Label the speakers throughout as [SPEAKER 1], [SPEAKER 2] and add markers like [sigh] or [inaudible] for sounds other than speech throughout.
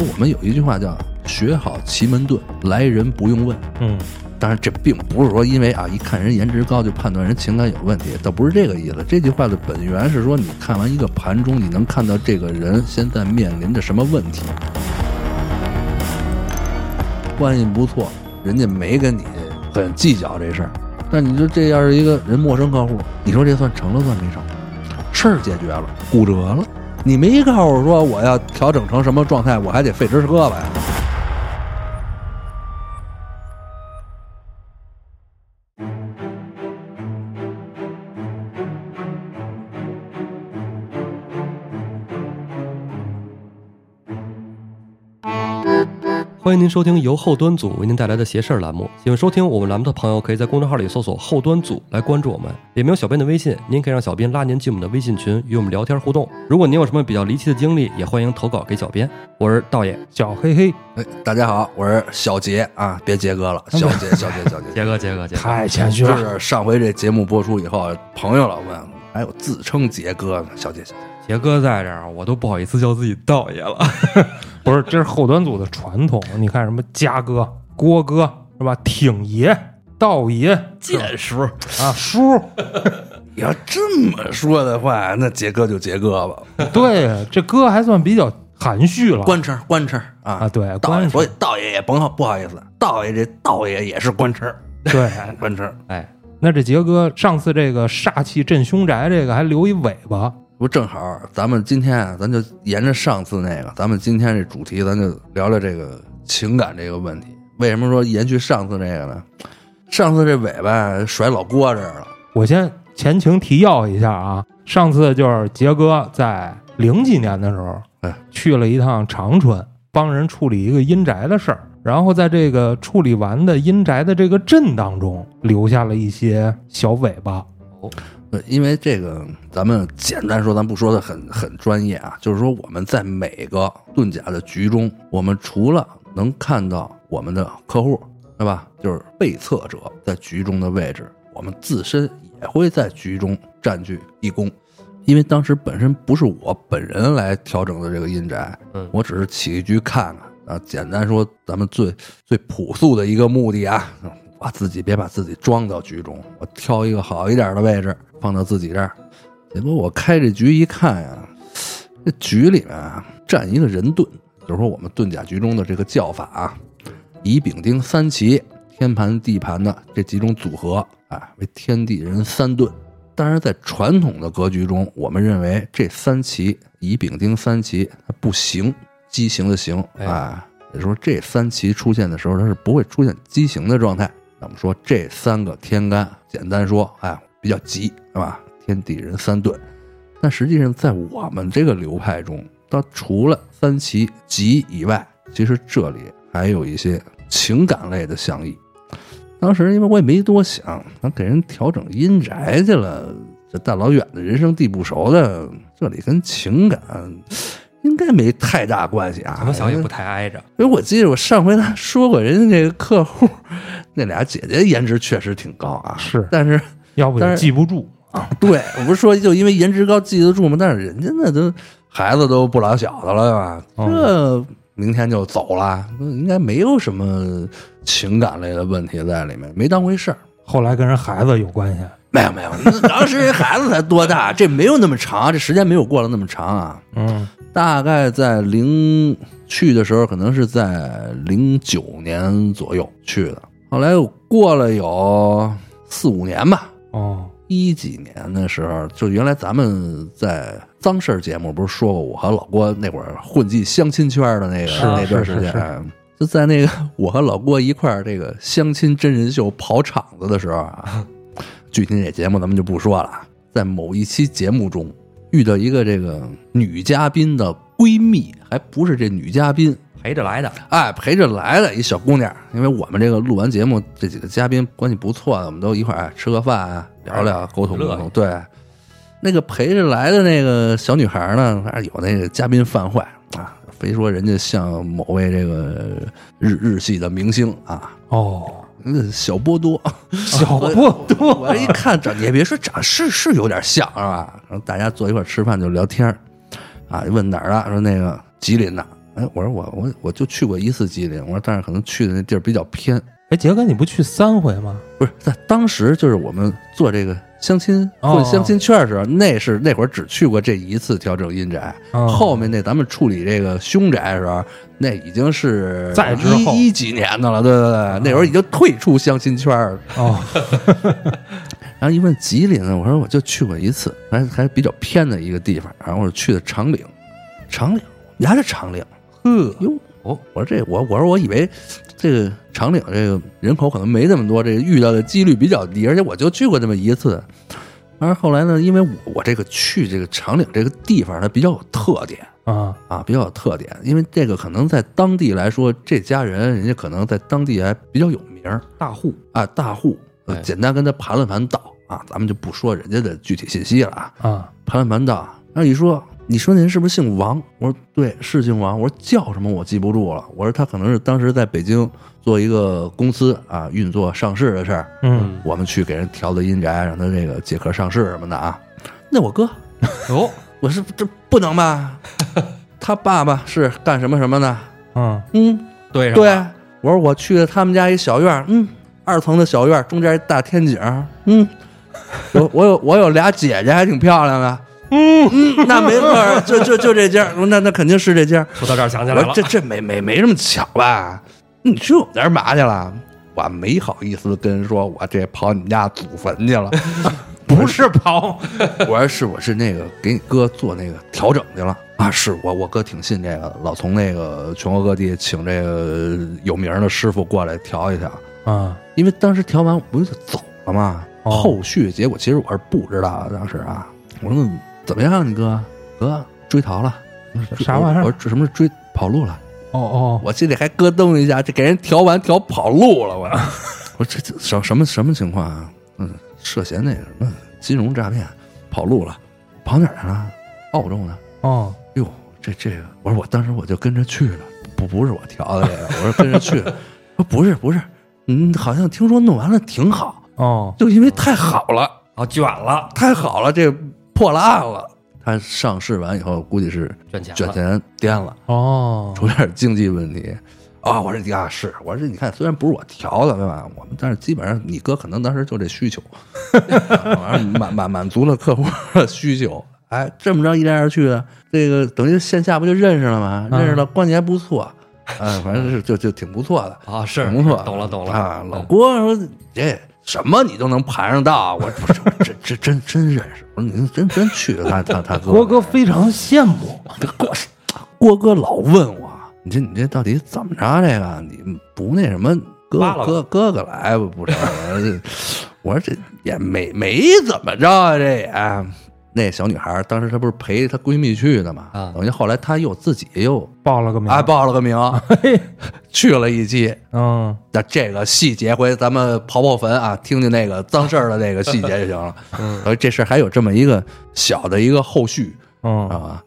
[SPEAKER 1] 我们有一句话叫“学好奇门遁，来人不用问”。
[SPEAKER 2] 嗯，
[SPEAKER 1] 当然，这并不是说因为啊一看人颜值高就判断人情感有问题，倒不是这个意思。这句话的本源是说，你看完一个盘中，你能看到这个人现在面临着什么问题。关系不错，人家没跟你很计较这事儿。但你说这要是一个人陌生客户，你说这算成了算没成？事儿解决了，骨折了，你没告诉说我要调整成什么状态，我还得费直胳膊呀。
[SPEAKER 3] 欢迎您收听由后端组为您带来的邪事儿栏目。喜欢收听我们栏目的朋友，可以在公众号里搜索“后端组”来关注我们。里面有小编的微信，您可以让小编拉您进我们的微信群，与我们聊天互动。如果您有什么比较离奇的经历，也欢迎投稿给小编。我是道爷，
[SPEAKER 2] 小黑黑，
[SPEAKER 1] 哎，大家好，我是小杰啊，别杰哥了，小杰，小杰，小杰。
[SPEAKER 3] 杰哥，杰哥，杰哥，
[SPEAKER 2] 太谦虚了
[SPEAKER 1] 就
[SPEAKER 2] 了。
[SPEAKER 1] 是上回这节目播出以后，朋友老问，还有自称杰哥呢，小杰，小杰。
[SPEAKER 3] 杰哥在这儿，我都不好意思叫自己道爷了。
[SPEAKER 2] 不是，这是后端组的传统。你看什么嘉哥、郭哥是吧？挺爷、道爷
[SPEAKER 3] 剑叔，
[SPEAKER 2] 啊，叔，
[SPEAKER 1] 你 [laughs] 要这么说的话，那杰哥就杰哥吧，
[SPEAKER 2] 对，这哥还算比较含蓄了。
[SPEAKER 1] 官称官称啊
[SPEAKER 2] 啊，对，
[SPEAKER 1] 道爷，
[SPEAKER 2] 官
[SPEAKER 1] 所以道爷也甭好不好意思，道爷这道爷也是官称，
[SPEAKER 2] 对。[laughs]
[SPEAKER 1] 官称。
[SPEAKER 3] 哎，
[SPEAKER 2] 那这杰哥上次这个煞气镇凶宅，这个还留一尾巴。
[SPEAKER 1] 不正好，咱们今天啊，咱就沿着上次那个，咱们今天这主题，咱就聊聊这个情感这个问题。为什么说延续上次这个呢？上次这尾巴甩老郭这儿了，
[SPEAKER 2] 我先前情提要一下啊，上次就是杰哥在零几年的时候，
[SPEAKER 1] 哎，
[SPEAKER 2] 去了一趟长春，帮人处理一个阴宅的事儿，然后在这个处理完的阴宅的这个镇当中，留下了一些小尾巴。
[SPEAKER 1] 呃，因为这个，咱们简单说，咱不说的很很专业啊，就是说我们在每个遁甲的局中，我们除了能看到我们的客户，对吧？就是被测者在局中的位置，我们自身也会在局中占据一宫。因为当时本身不是我本人来调整的这个阴宅，
[SPEAKER 3] 嗯
[SPEAKER 1] 我只是起一局看看啊。简单说，咱们最最朴素的一个目的啊，我自己别把自己装到局中，我挑一个好一点的位置放到自己这儿。结果我开这局一看呀，这局里面啊站一个人盾，就是说我们遁甲局中的这个叫法啊，乙丙丁三奇，天盘地盘的这几种组合啊，为天地人三遁。当然，在传统的格局中，我们认为这三奇乙丙丁三奇它不行，畸形的形
[SPEAKER 3] 哎
[SPEAKER 1] 啊，也就是说这三奇出现的时候，它是不会出现畸形的状态。那么说这三个天干，简单说，哎，比较急，是吧？天地人三遁。但实际上，在我们这个流派中，它除了三奇吉以外，其实这里还有一些情感类的象意。当时因为我也没多想，咱给人调整阴宅去了，这大老远的人生地不熟的，这里跟情感应该没太大关系啊。
[SPEAKER 3] 怎么想也不太挨着。
[SPEAKER 1] 因为我记得我上回他说过，人家这个客户那俩姐姐颜值确实挺高啊，
[SPEAKER 2] 是
[SPEAKER 1] 但是
[SPEAKER 2] 要不也
[SPEAKER 1] 但是
[SPEAKER 2] 记不住啊。
[SPEAKER 1] 对我不是说就因为颜值高记得住吗？但是人家那都孩子都不老小的了，对吧？
[SPEAKER 2] 哦
[SPEAKER 1] 这明天就走了，应该没有什么情感类的问题在里面，没当回事儿。
[SPEAKER 2] 后来跟人孩子有关系。
[SPEAKER 1] 没有没有，那当时人孩子才多大，这没有那么长，这时间没有过了那么长啊。
[SPEAKER 2] 嗯，
[SPEAKER 1] 大概在零去的时候，可能是在零九年左右去的。后来又过了有四五年吧，
[SPEAKER 2] 哦，
[SPEAKER 1] 一几年的时候，就原来咱们在脏事儿节目不是说过，我和老郭那会儿混迹相亲圈的那个
[SPEAKER 2] 是
[SPEAKER 1] 那段时间，
[SPEAKER 2] 是是是
[SPEAKER 1] 哎就在那个 [laughs] 我和老郭一块儿这个相亲真人秀跑场子的时候啊，具体哪节目咱们就不说了，在某一期节目中遇到一个这个女嘉宾的闺蜜，还不是这女嘉宾，
[SPEAKER 3] 陪着来的，
[SPEAKER 1] 哎，陪着来的一小姑娘，因为我们这个录完节目，这几个嘉宾关系不错的，我们都一块儿哎吃个饭啊，聊聊，沟通沟通。对，那个陪着来的那个小女孩呢，反正有那个嘉宾犯坏啊，非说人家像某位这个日日系的明星啊，
[SPEAKER 2] 哦，
[SPEAKER 1] 那小波多，[laughs]
[SPEAKER 2] 小波多，
[SPEAKER 1] 我一看长，也别说长是是有点像是吧？然后大家坐一块儿吃饭就聊天儿啊，问哪儿的？说那个吉林的哎，我说我我我就去过一次吉林，我说但是可能去的那地儿比较偏，
[SPEAKER 2] 哎，杰哥，你不去三回吗？
[SPEAKER 1] 不是在当时就是我们做这个相亲
[SPEAKER 2] 哦
[SPEAKER 1] 混相亲圈的时候，那是那会儿只去过这一次调整阴宅，
[SPEAKER 2] 嗯
[SPEAKER 1] 后面那咱们处理这个凶宅的时候，那已经是
[SPEAKER 2] 再之后。
[SPEAKER 1] 一一几年的了，对对对，那会儿已经退出相亲圈了。
[SPEAKER 2] 哦，[laughs]
[SPEAKER 1] 然后一问吉林呢，我说我就去过一次，还还比较偏的一个地方，然后我去的长岭，长岭，你还是长岭，
[SPEAKER 2] 呵，
[SPEAKER 1] 哟，我，我说这我我说我以为这个长岭这个人口可能没那么多，这个遇到的几率比较低，而且我就去过那么一次。而后来呢，因为我我这个去这个长岭这个地方，它比较有特点
[SPEAKER 2] 啊，
[SPEAKER 1] 啊，比较有特点，因为这个可能在当地来说，这家人人家可能在当地还比较有名儿
[SPEAKER 3] 大户
[SPEAKER 1] 啊，大户。简单跟他盘了盘道啊，咱们就不说人家的具体信息了啊，
[SPEAKER 2] 啊，
[SPEAKER 1] 盘了盘道。那你说，你说您是不是姓王？我说对，是姓王。我说叫什么我记不住了。我说他可能是当时在北京做一个公司啊，运作上市的事儿，
[SPEAKER 2] 嗯，
[SPEAKER 1] 我们去给人调的阴宅，让他这个借壳上市什么的啊。那我哥，[laughs]
[SPEAKER 3] 哦，
[SPEAKER 1] 我是这不能吧？[laughs] 他爸爸是干什么什么的？
[SPEAKER 2] 嗯，
[SPEAKER 1] 嗯，
[SPEAKER 3] 对
[SPEAKER 1] 对，我说我去了他们家一小院儿，嗯，二层的小院儿，中间一大天井儿，嗯，我我有我有俩姐姐，还挺漂亮的，嗯嗯，那没错儿，就就就这家儿，那那肯定是这家儿。
[SPEAKER 3] 说到这儿想起来了
[SPEAKER 1] 这，这没没没这么巧吧？你去我们那儿嘛去了？我没好意思跟人说，我这跑你们家祖坟去了。[laughs]
[SPEAKER 2] 不是跑，[laughs]
[SPEAKER 1] 我说是，我是那个给你哥做那个调整去了啊！是我我哥挺信这个，老从那个全国各地请这个有名的师傅过来调一调。
[SPEAKER 2] 啊，
[SPEAKER 1] 因为当时调完我不就走了吗？
[SPEAKER 2] 哦
[SPEAKER 1] 后续结果其实我是不知道的。当时啊，我说怎么样，你哥哥追逃了？
[SPEAKER 2] 啥玩意儿
[SPEAKER 1] 我说这什么是追跑路了？
[SPEAKER 2] 哦哦，
[SPEAKER 1] 我心里还咯噔一下，这给人调完调跑路了，我 [laughs] 我说这这什什么什么情况啊？嗯，涉嫌那个什么金融诈骗，跑路了，跑哪儿去了？澳洲呢？
[SPEAKER 2] 哦，
[SPEAKER 1] 哟，这这个，我说我当时我就跟着去了，不不是我调的这个，我说跟着去了，[laughs] 说不是不是，嗯，好像听说弄完了挺好，
[SPEAKER 2] 哦，
[SPEAKER 1] 就因为太好了，
[SPEAKER 3] 哦，卷了，
[SPEAKER 1] 太好了，这破了案了。他上市完以后，估计是
[SPEAKER 3] 赚钱了，
[SPEAKER 1] 卷钱颠了，
[SPEAKER 2] 哦，
[SPEAKER 1] 出点经济问题。啊、我说啊是，我说你看，虽然不是我调的，对吧？我们但是基本上你哥可能当时就这需求，[laughs] 满满满足了客户的需求。哎，这么着一来二去的，这个等于线下不就认识了吗？
[SPEAKER 2] 嗯
[SPEAKER 1] 认识了，关系还不错，哎，反正是就就挺不错的，
[SPEAKER 3] 啊，是
[SPEAKER 1] 挺不错。
[SPEAKER 3] 懂了懂了
[SPEAKER 1] 啊！老郭说这什么你都能盘上道，我 [laughs] 不是这这真真认识，我说你真真去了他他他哥，
[SPEAKER 2] 郭哥非常羡慕，
[SPEAKER 1] 郭郭哥老问我，你这你这到底怎么着？这个你不那什么，哥哥哥哥来不不成？我说这我说这也没没怎么着啊，这也。那小女孩当时她不是陪她闺蜜去的嘛？
[SPEAKER 3] 啊
[SPEAKER 1] 等于后来她又自己又
[SPEAKER 2] 报了个名，
[SPEAKER 1] 啊报了个名，[laughs]
[SPEAKER 2] 嘿，
[SPEAKER 1] 去了一期。
[SPEAKER 2] 嗯，
[SPEAKER 1] 那这个细节回咱们刨刨坟啊，听听那个脏事儿的那个细节就行了。[laughs]
[SPEAKER 3] 嗯，
[SPEAKER 1] 所以这事儿还有这么一个小的一个后续，
[SPEAKER 2] 嗯，
[SPEAKER 1] 啊，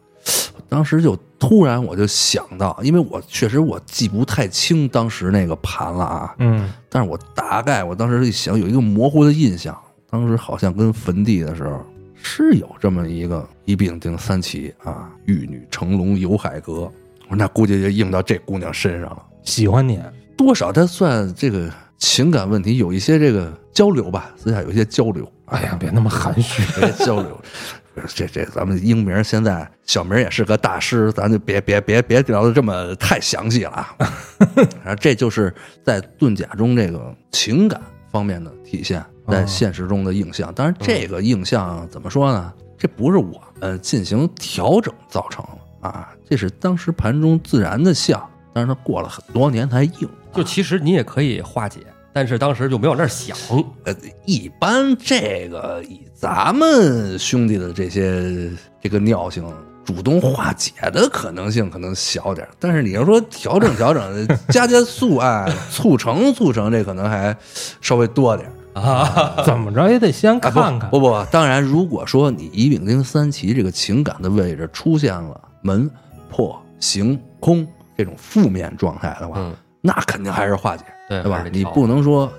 [SPEAKER 1] 当时就突然我就想到，因为我确实我记不太清当时那个盘了啊，
[SPEAKER 2] 嗯，
[SPEAKER 1] 但是我大概我当时一想有一个模糊的印象，当时好像跟坟地的时候是有这么一个一并定三奇啊，玉女成龙游海阁，我说那估计就应到这姑娘身上了，
[SPEAKER 2] 喜欢你，
[SPEAKER 1] 多少她算这个情感问题有一些这个交流吧，私下有一些交流，
[SPEAKER 2] 哎呀，别那么含蓄，
[SPEAKER 1] 别交流。[laughs] 这这，咱们英明现在小明也是个大师，咱就别别别别聊的这么太详细了啊。[laughs] 然后这就是在遁甲中这个情感方面的体现，在现实中的映像。当然，这个映像怎么说呢？这不是我们进行调整造成的啊，这是当时盘中自然的像，但是它过了很多年才硬。
[SPEAKER 3] 就其实你也可以化解，但是当时就没往那儿想，
[SPEAKER 1] 呃，一般这个以咱们兄弟的这些这个尿性，主动化解的可能性可能小点儿但是你要说调整调整、[laughs] 加加速啊、促成促成，这可能还稍微多点儿
[SPEAKER 3] 啊，[laughs]
[SPEAKER 2] 怎么着也得先看看，
[SPEAKER 1] 不不，不当然，如果说你乙丙丁三奇这个情感的位置出现了门破行空这种负面状态的话，
[SPEAKER 3] 嗯，
[SPEAKER 1] 那肯定还是化解。
[SPEAKER 3] 对
[SPEAKER 1] 对吧你不能说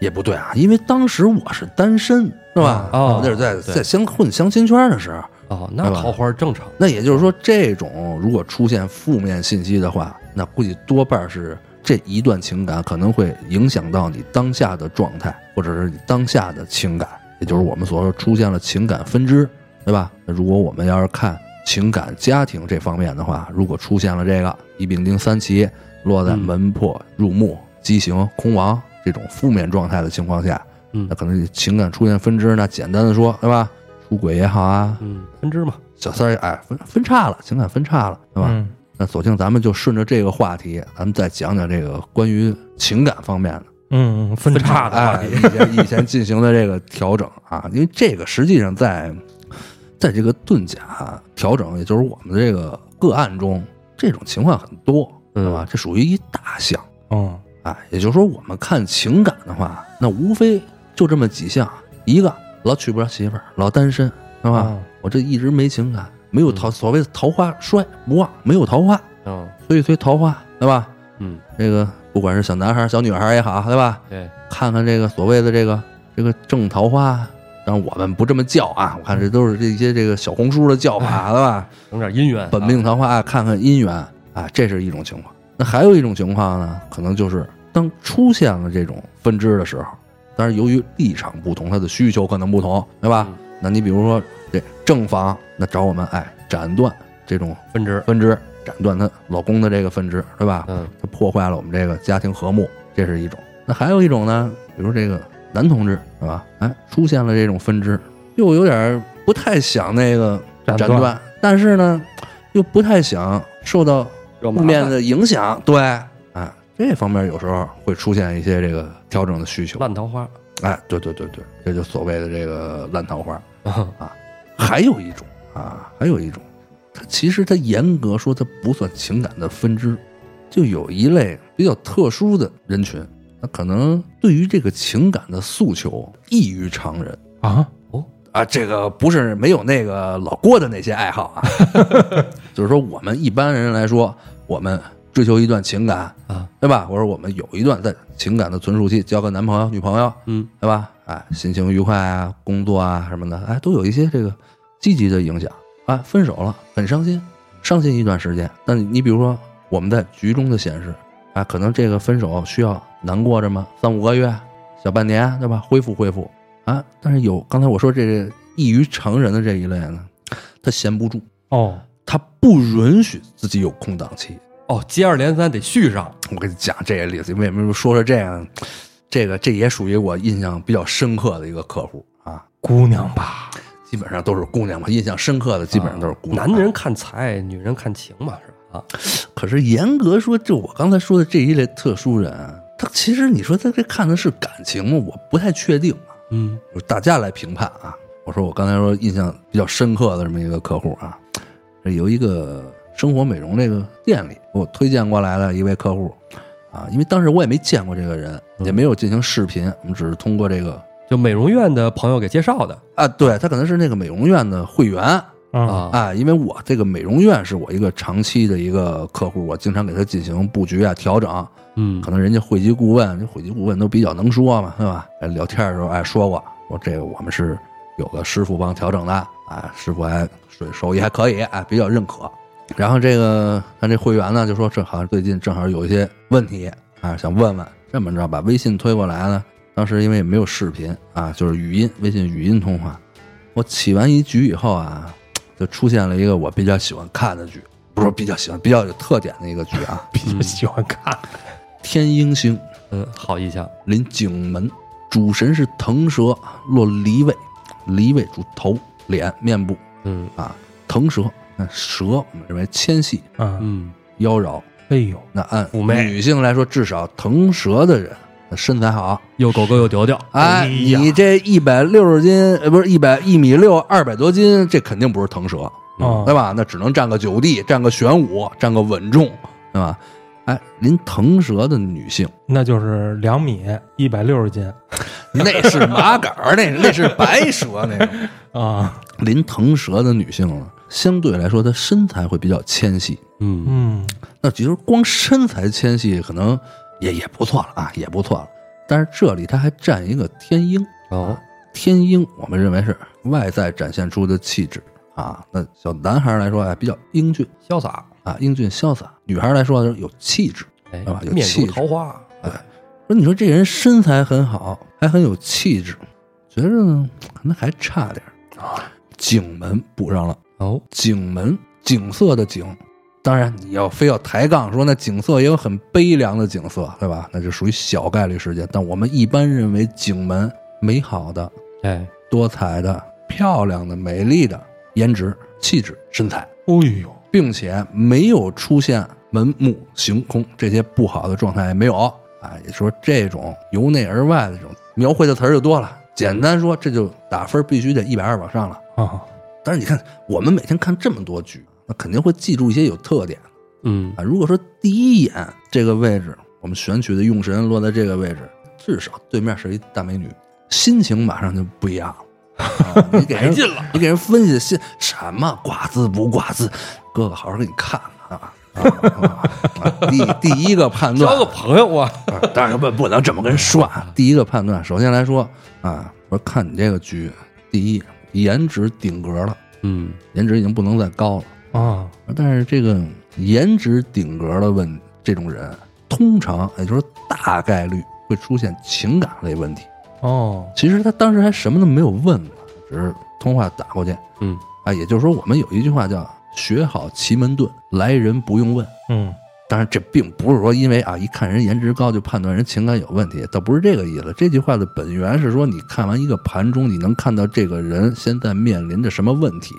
[SPEAKER 1] 也不对啊，因为当时我是单身，是吧？
[SPEAKER 3] 哦
[SPEAKER 1] 那是在在相混相亲圈的时候，
[SPEAKER 3] 哦，那桃花正常。
[SPEAKER 1] 那也就是说，这种如果出现负面信息的话，那估计多半是这一段情感可能会影响到你当下的状态，或者是你当下的情感，也就是我们所说出现了情感分支，对吧？那如果我们要是看情感、家庭这方面的话，如果出现了这个一丙丁三奇落在
[SPEAKER 3] 嗯
[SPEAKER 1] 门破、入墓、畸形、空亡这种负面状态的情况下，
[SPEAKER 3] 嗯
[SPEAKER 1] 那可能你情感出现分支，那简单的说，对吧？出轨也好啊，
[SPEAKER 3] 嗯，分支嘛。
[SPEAKER 1] 小三儿哎分分叉了，情感分叉了，对吧？
[SPEAKER 2] 嗯
[SPEAKER 1] 那索性咱们就顺着这个话题，咱们再讲讲这个关于情感方面的，
[SPEAKER 2] 嗯，分叉的话
[SPEAKER 1] 哎，以前以前进行的这个调整啊，因为这个实际上在在这个遁甲调整，也就是我们这个个案中，这种情况很多，对吧？这属于一大项。
[SPEAKER 2] 嗯
[SPEAKER 1] 啊，也就是说，我们看情感的话，那无非就这么几项：一个老娶不着媳妇儿，老单身，是吧？
[SPEAKER 2] 嗯
[SPEAKER 1] 我这一直没情感，没有桃，所谓的桃花衰不旺，没有桃花，
[SPEAKER 3] 嗯
[SPEAKER 1] 催一催桃花，对吧？
[SPEAKER 3] 嗯，
[SPEAKER 1] 这个不管是小男孩儿、小女孩儿也好，对吧？
[SPEAKER 3] 对，
[SPEAKER 1] 看看这个所谓的这个这个正桃花，当然我们不这么叫啊，我看这都是这些这个小红书的叫法，对吧？
[SPEAKER 3] 整点姻缘。
[SPEAKER 1] 本命桃花，啊看看姻缘啊，这是一种情况。那还有一种情况呢，可能就是当出现了这种分支的时候，但是由于立场不同，他的需求可能不同，对吧？
[SPEAKER 3] 嗯
[SPEAKER 1] 那你比如说这正房，那找我们哎斩断这种
[SPEAKER 3] 分支。
[SPEAKER 1] 分支，斩断她老公的这个分支，对吧？
[SPEAKER 3] 嗯
[SPEAKER 1] 她破坏了我们这个家庭和睦，这是一种。那还有一种呢，比如这个男同志，是吧？哎，出现了这种分支，又有点不太想那个
[SPEAKER 2] 斩断
[SPEAKER 1] 斩断，但是呢，又不太想受到负面的影响，对，哎，这方面有时候会出现一些这个调整的需求，
[SPEAKER 3] 烂桃花。
[SPEAKER 1] 哎，对对对对，这就所谓的这个烂桃花。[laughs]
[SPEAKER 3] 啊
[SPEAKER 1] 还有一种啊，还有一种，它其实它严格说它不算情感的分支，就有一类比较特殊的人群，那可能对于这个情感的诉求异于常人
[SPEAKER 2] 啊，
[SPEAKER 1] 啊。这个不是没有那个老郭的那些爱好啊，[laughs] 就是说我们一般人来说，我们追求一段情感
[SPEAKER 3] 啊，
[SPEAKER 1] 对吧？或者我们有一段在情感的存储期，交个男朋友、女朋友，
[SPEAKER 3] 嗯
[SPEAKER 1] 对吧？哎，心情愉快啊，工作啊什么的，哎，都有一些这个积极的影响啊。分手了，很伤心，伤心一段时间。那你你比如说我们在局中的显示，啊，可能这个分手需要难过着吗？三五个月，小半年，对吧？恢复恢复啊。但是有刚才我说这个异于常人的这一类呢，他闲不住，
[SPEAKER 2] 哦，
[SPEAKER 1] 他不允许自己有空档期。
[SPEAKER 3] 哦，接二连三得续上。
[SPEAKER 1] 我跟你讲这个例子，为什么说说这样？这个这也属于我印象比较深刻的一个客户啊。
[SPEAKER 2] 姑娘吧，
[SPEAKER 1] 基本上都是姑娘嘛，印象深刻的基本上都是姑娘。
[SPEAKER 3] 男人看财，女人看情嘛，是吧？啊，[sniffs]
[SPEAKER 1] 可是严格说，就我刚才说的这一类特殊人，他其实你说他这看的是感情吗？我不太确定啊，
[SPEAKER 3] 嗯
[SPEAKER 1] 大家来评判啊。我说我刚才说印象比较深刻的这么一个客户啊，有一个生活美容这个店里给我推荐过来的一位客户啊，因为当时我也没见过这个人，
[SPEAKER 3] 嗯
[SPEAKER 1] 也没有进行视频，我们只是通过这个
[SPEAKER 3] 就美容院的朋友给介绍的
[SPEAKER 1] 啊，对他可能是那个美容院的会员。
[SPEAKER 2] 啊，
[SPEAKER 3] 啊。
[SPEAKER 1] 啊，因为我这个美容院是我一个长期的一个客户，我经常给他进行布局啊、调整。
[SPEAKER 3] 嗯
[SPEAKER 1] 可能人家会籍顾问，这会籍顾问都比较能说嘛，对吧？哎，聊天的时候哎说过，我这个我们是有个师傅帮调整的，啊，师傅还手手艺还可以，哎，比较认可。然后这个他这会员呢就说，这好像最近正好有一些问题啊，想问问，这么着把微信推过来呢。当时因为也没有视频啊，就是语音，微信语音通话。我起完一局以后啊，就出现了一个我比较喜欢看的剧，不是比较喜欢，比较有特点的一个剧啊，[laughs]
[SPEAKER 2] 比较喜欢看，
[SPEAKER 1] 天鹰星。
[SPEAKER 3] 嗯，好印象。
[SPEAKER 1] 临景门，主神是腾蛇，落离位，离位主头、脸、面部。
[SPEAKER 3] 嗯。
[SPEAKER 1] 啊。腾蛇，那蛇我们认为纤细、
[SPEAKER 2] 嗯，
[SPEAKER 3] 嗯。
[SPEAKER 1] 妖娆。
[SPEAKER 2] 哎呦，
[SPEAKER 1] 那按女性来说，至少腾蛇的人那身材好。
[SPEAKER 3] 又狗狗又屌屌。
[SPEAKER 1] 哎，你这一百六十斤，呃，不是一百一米六，二百多斤，这肯定不是腾蛇，
[SPEAKER 2] 哦
[SPEAKER 1] 对吧？那只能占个九地，占个玄武，占个稳重，对吧？哎，临腾蛇的女性，
[SPEAKER 2] 那就是两米一百六十斤 [laughs]
[SPEAKER 1] 那是麻杆儿，那那是白蛇那种。[laughs]
[SPEAKER 2] 啊，
[SPEAKER 1] 临腾蛇的女性呢，相对来说她身材会比较纤细。
[SPEAKER 3] 嗯
[SPEAKER 2] 嗯，
[SPEAKER 1] 那其实光身材纤细可能也也不错了啊，也不错了。但是这里它还占一个天鹰，
[SPEAKER 3] 哦
[SPEAKER 1] 天鹰我们认为是外在展现出的气质啊。那小男孩来说，哎，比较英俊
[SPEAKER 3] 潇洒，
[SPEAKER 1] 啊，英俊潇洒；女孩来说有气质。
[SPEAKER 3] 哎
[SPEAKER 1] 吧，有
[SPEAKER 3] 面
[SPEAKER 1] 气
[SPEAKER 3] 桃花，哎
[SPEAKER 1] 说你说这人身材很好，还很有气质，觉着呢可能还差点儿啊。景门补上了，
[SPEAKER 3] 哦，
[SPEAKER 1] 景门景色的景，当然你要非要抬杠说那景色也有很悲凉的景色，对吧？那就属于小概率事件。但我们一般认为景门美好的、
[SPEAKER 3] 哎，
[SPEAKER 1] 多彩的、漂亮的、美丽的颜值、气质、身材，
[SPEAKER 2] 哎呦，
[SPEAKER 1] 并且没有出现门目行空这些不好的状态也没有啊。也说这种由内而外的这种描绘的词儿就多了。简单说，这就打分必须得一百二往上了。
[SPEAKER 2] 啊，
[SPEAKER 1] 但是你看，我们每天看这么多剧，那肯定会记住一些有特点
[SPEAKER 3] 嗯，
[SPEAKER 1] 啊。如果说第一眼这个位置，我们选取的用神落在这个位置，至少对面是一大美女，心情马上就不一样了。啊、你给人
[SPEAKER 3] 进了，
[SPEAKER 1] 你给人分析心什么挂字不挂字，哥哥好好给你看看啊。啊啊啊！第第一个判断 [laughs]
[SPEAKER 3] 交个朋友啊，
[SPEAKER 1] 啊，当然不不能这么跟人说啊。第一个判断，首先来说啊，我说看你这个局，第一颜值顶格了，
[SPEAKER 3] 嗯，
[SPEAKER 1] 颜值已经不能再高了。
[SPEAKER 2] 啊，
[SPEAKER 1] 但是这个颜值顶格的问这种人，通常也就是说大概率会出现情感类问题。
[SPEAKER 2] 哦，
[SPEAKER 1] 其实他当时还什么都没有问呢，只是通话打过去。
[SPEAKER 3] 嗯，
[SPEAKER 1] 啊，也就是说我们有一句话叫“学好奇门遁，来人不用问”。
[SPEAKER 2] 嗯，
[SPEAKER 1] 当然，这并不是说因为啊一看人颜值高就判断人情感有问题，倒不是这个意思。这句话的本源是说，你看完一个盘中，你能看到这个人现在面临着什么问题，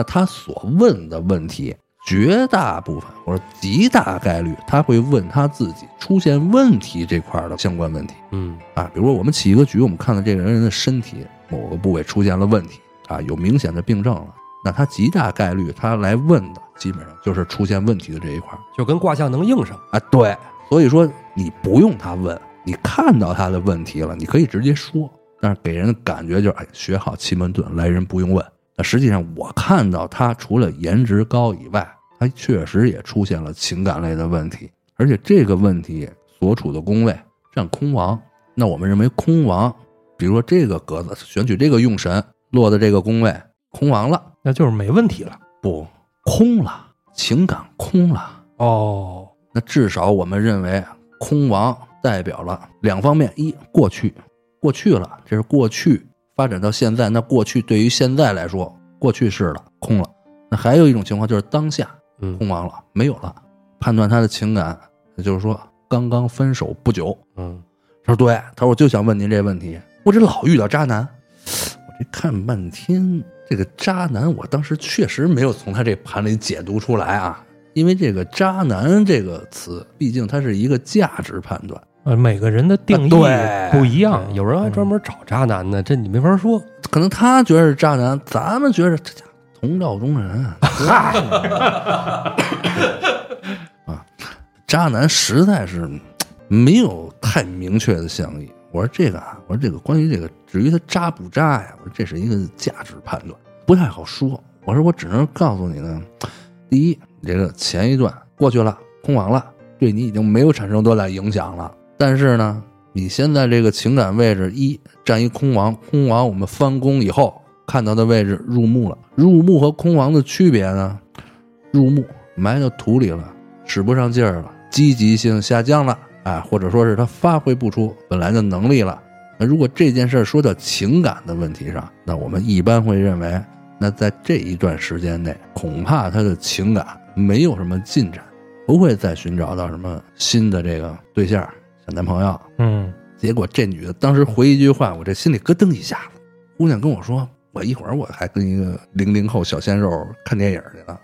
[SPEAKER 1] 那他所问的问题，绝大部分或者极大概率他会问他自己出现问题这块儿的相关问题
[SPEAKER 3] 嗯，
[SPEAKER 1] 啊。比如说我们起一个局，我们看到这个人的身体某个部位出现了问题啊，有明显的病症了，那他极大概率他来问的基本上就是出现问题的这一块儿。
[SPEAKER 3] 就跟卦象能应上，
[SPEAKER 1] 啊，对，所以说你不用他问，你看到他的问题了，你可以直接说，但是给人的感觉就是，哎，学好奇门遁，来人不用问。那实际上我看到他除了颜值高以外，他确实也出现了情感类的问题，而且这个问题所处的宫位占空王，那我们认为空王，比如说这个格子选取这个用神落的这个宫位空王了，
[SPEAKER 2] 那就是没问题了。
[SPEAKER 1] 不空了，情感空了。
[SPEAKER 2] 哦，
[SPEAKER 1] 那至少我们认为空王代表了两方面：一过去，过去了，这是过去发展到现在。那过去对于现在来说，过去式了，空了。那还有一种情况就是当下
[SPEAKER 3] 嗯
[SPEAKER 1] 空亡了，没有了。判断他的情感，也就是说刚刚分手不久。
[SPEAKER 3] 嗯，
[SPEAKER 1] 他说对，他说我就想问您这问题，我这老遇到渣男，我这看半天这个渣男，我当时确实没有从他这盘里解读出来啊。因为这个“渣男”这个词，毕竟它是一个价值判断，
[SPEAKER 2] 呃，每个人的定义不一样，
[SPEAKER 3] 有人还专门找渣男呢，这你没法说，
[SPEAKER 1] 可能他觉得是渣男，咱们觉得这家伙同道中人。[laughs] 啊，渣男实在是没有太明确的相意。我说这个啊，我说这个关于这个，至于他渣不渣呀，我说这是一个价值判断，不太好说。我说我只能告诉你呢，第一，你这个前一段过去了，空亡了，对你已经没有产生多大影响了。但是呢，你现在这个情感位置一占一空王，空王我们翻宫以后看到的位置入木了，入木和空王的区别呢？入木埋到土里了，使不上劲儿了，积极性下降了，哎，或者说是他发挥不出本来的能力了。那如果这件事儿说到情感的问题上，那我们一般会认为，那在这一段时间内，恐怕他的情感没有什么进展，不会再寻找到什么新的这个对象、男朋友。
[SPEAKER 2] 嗯，
[SPEAKER 1] 结果这女的当时回一句话，我这心里咯噔一下子。姑娘跟我说：“我一会儿我还跟一个零零后小鲜肉看电影去了。”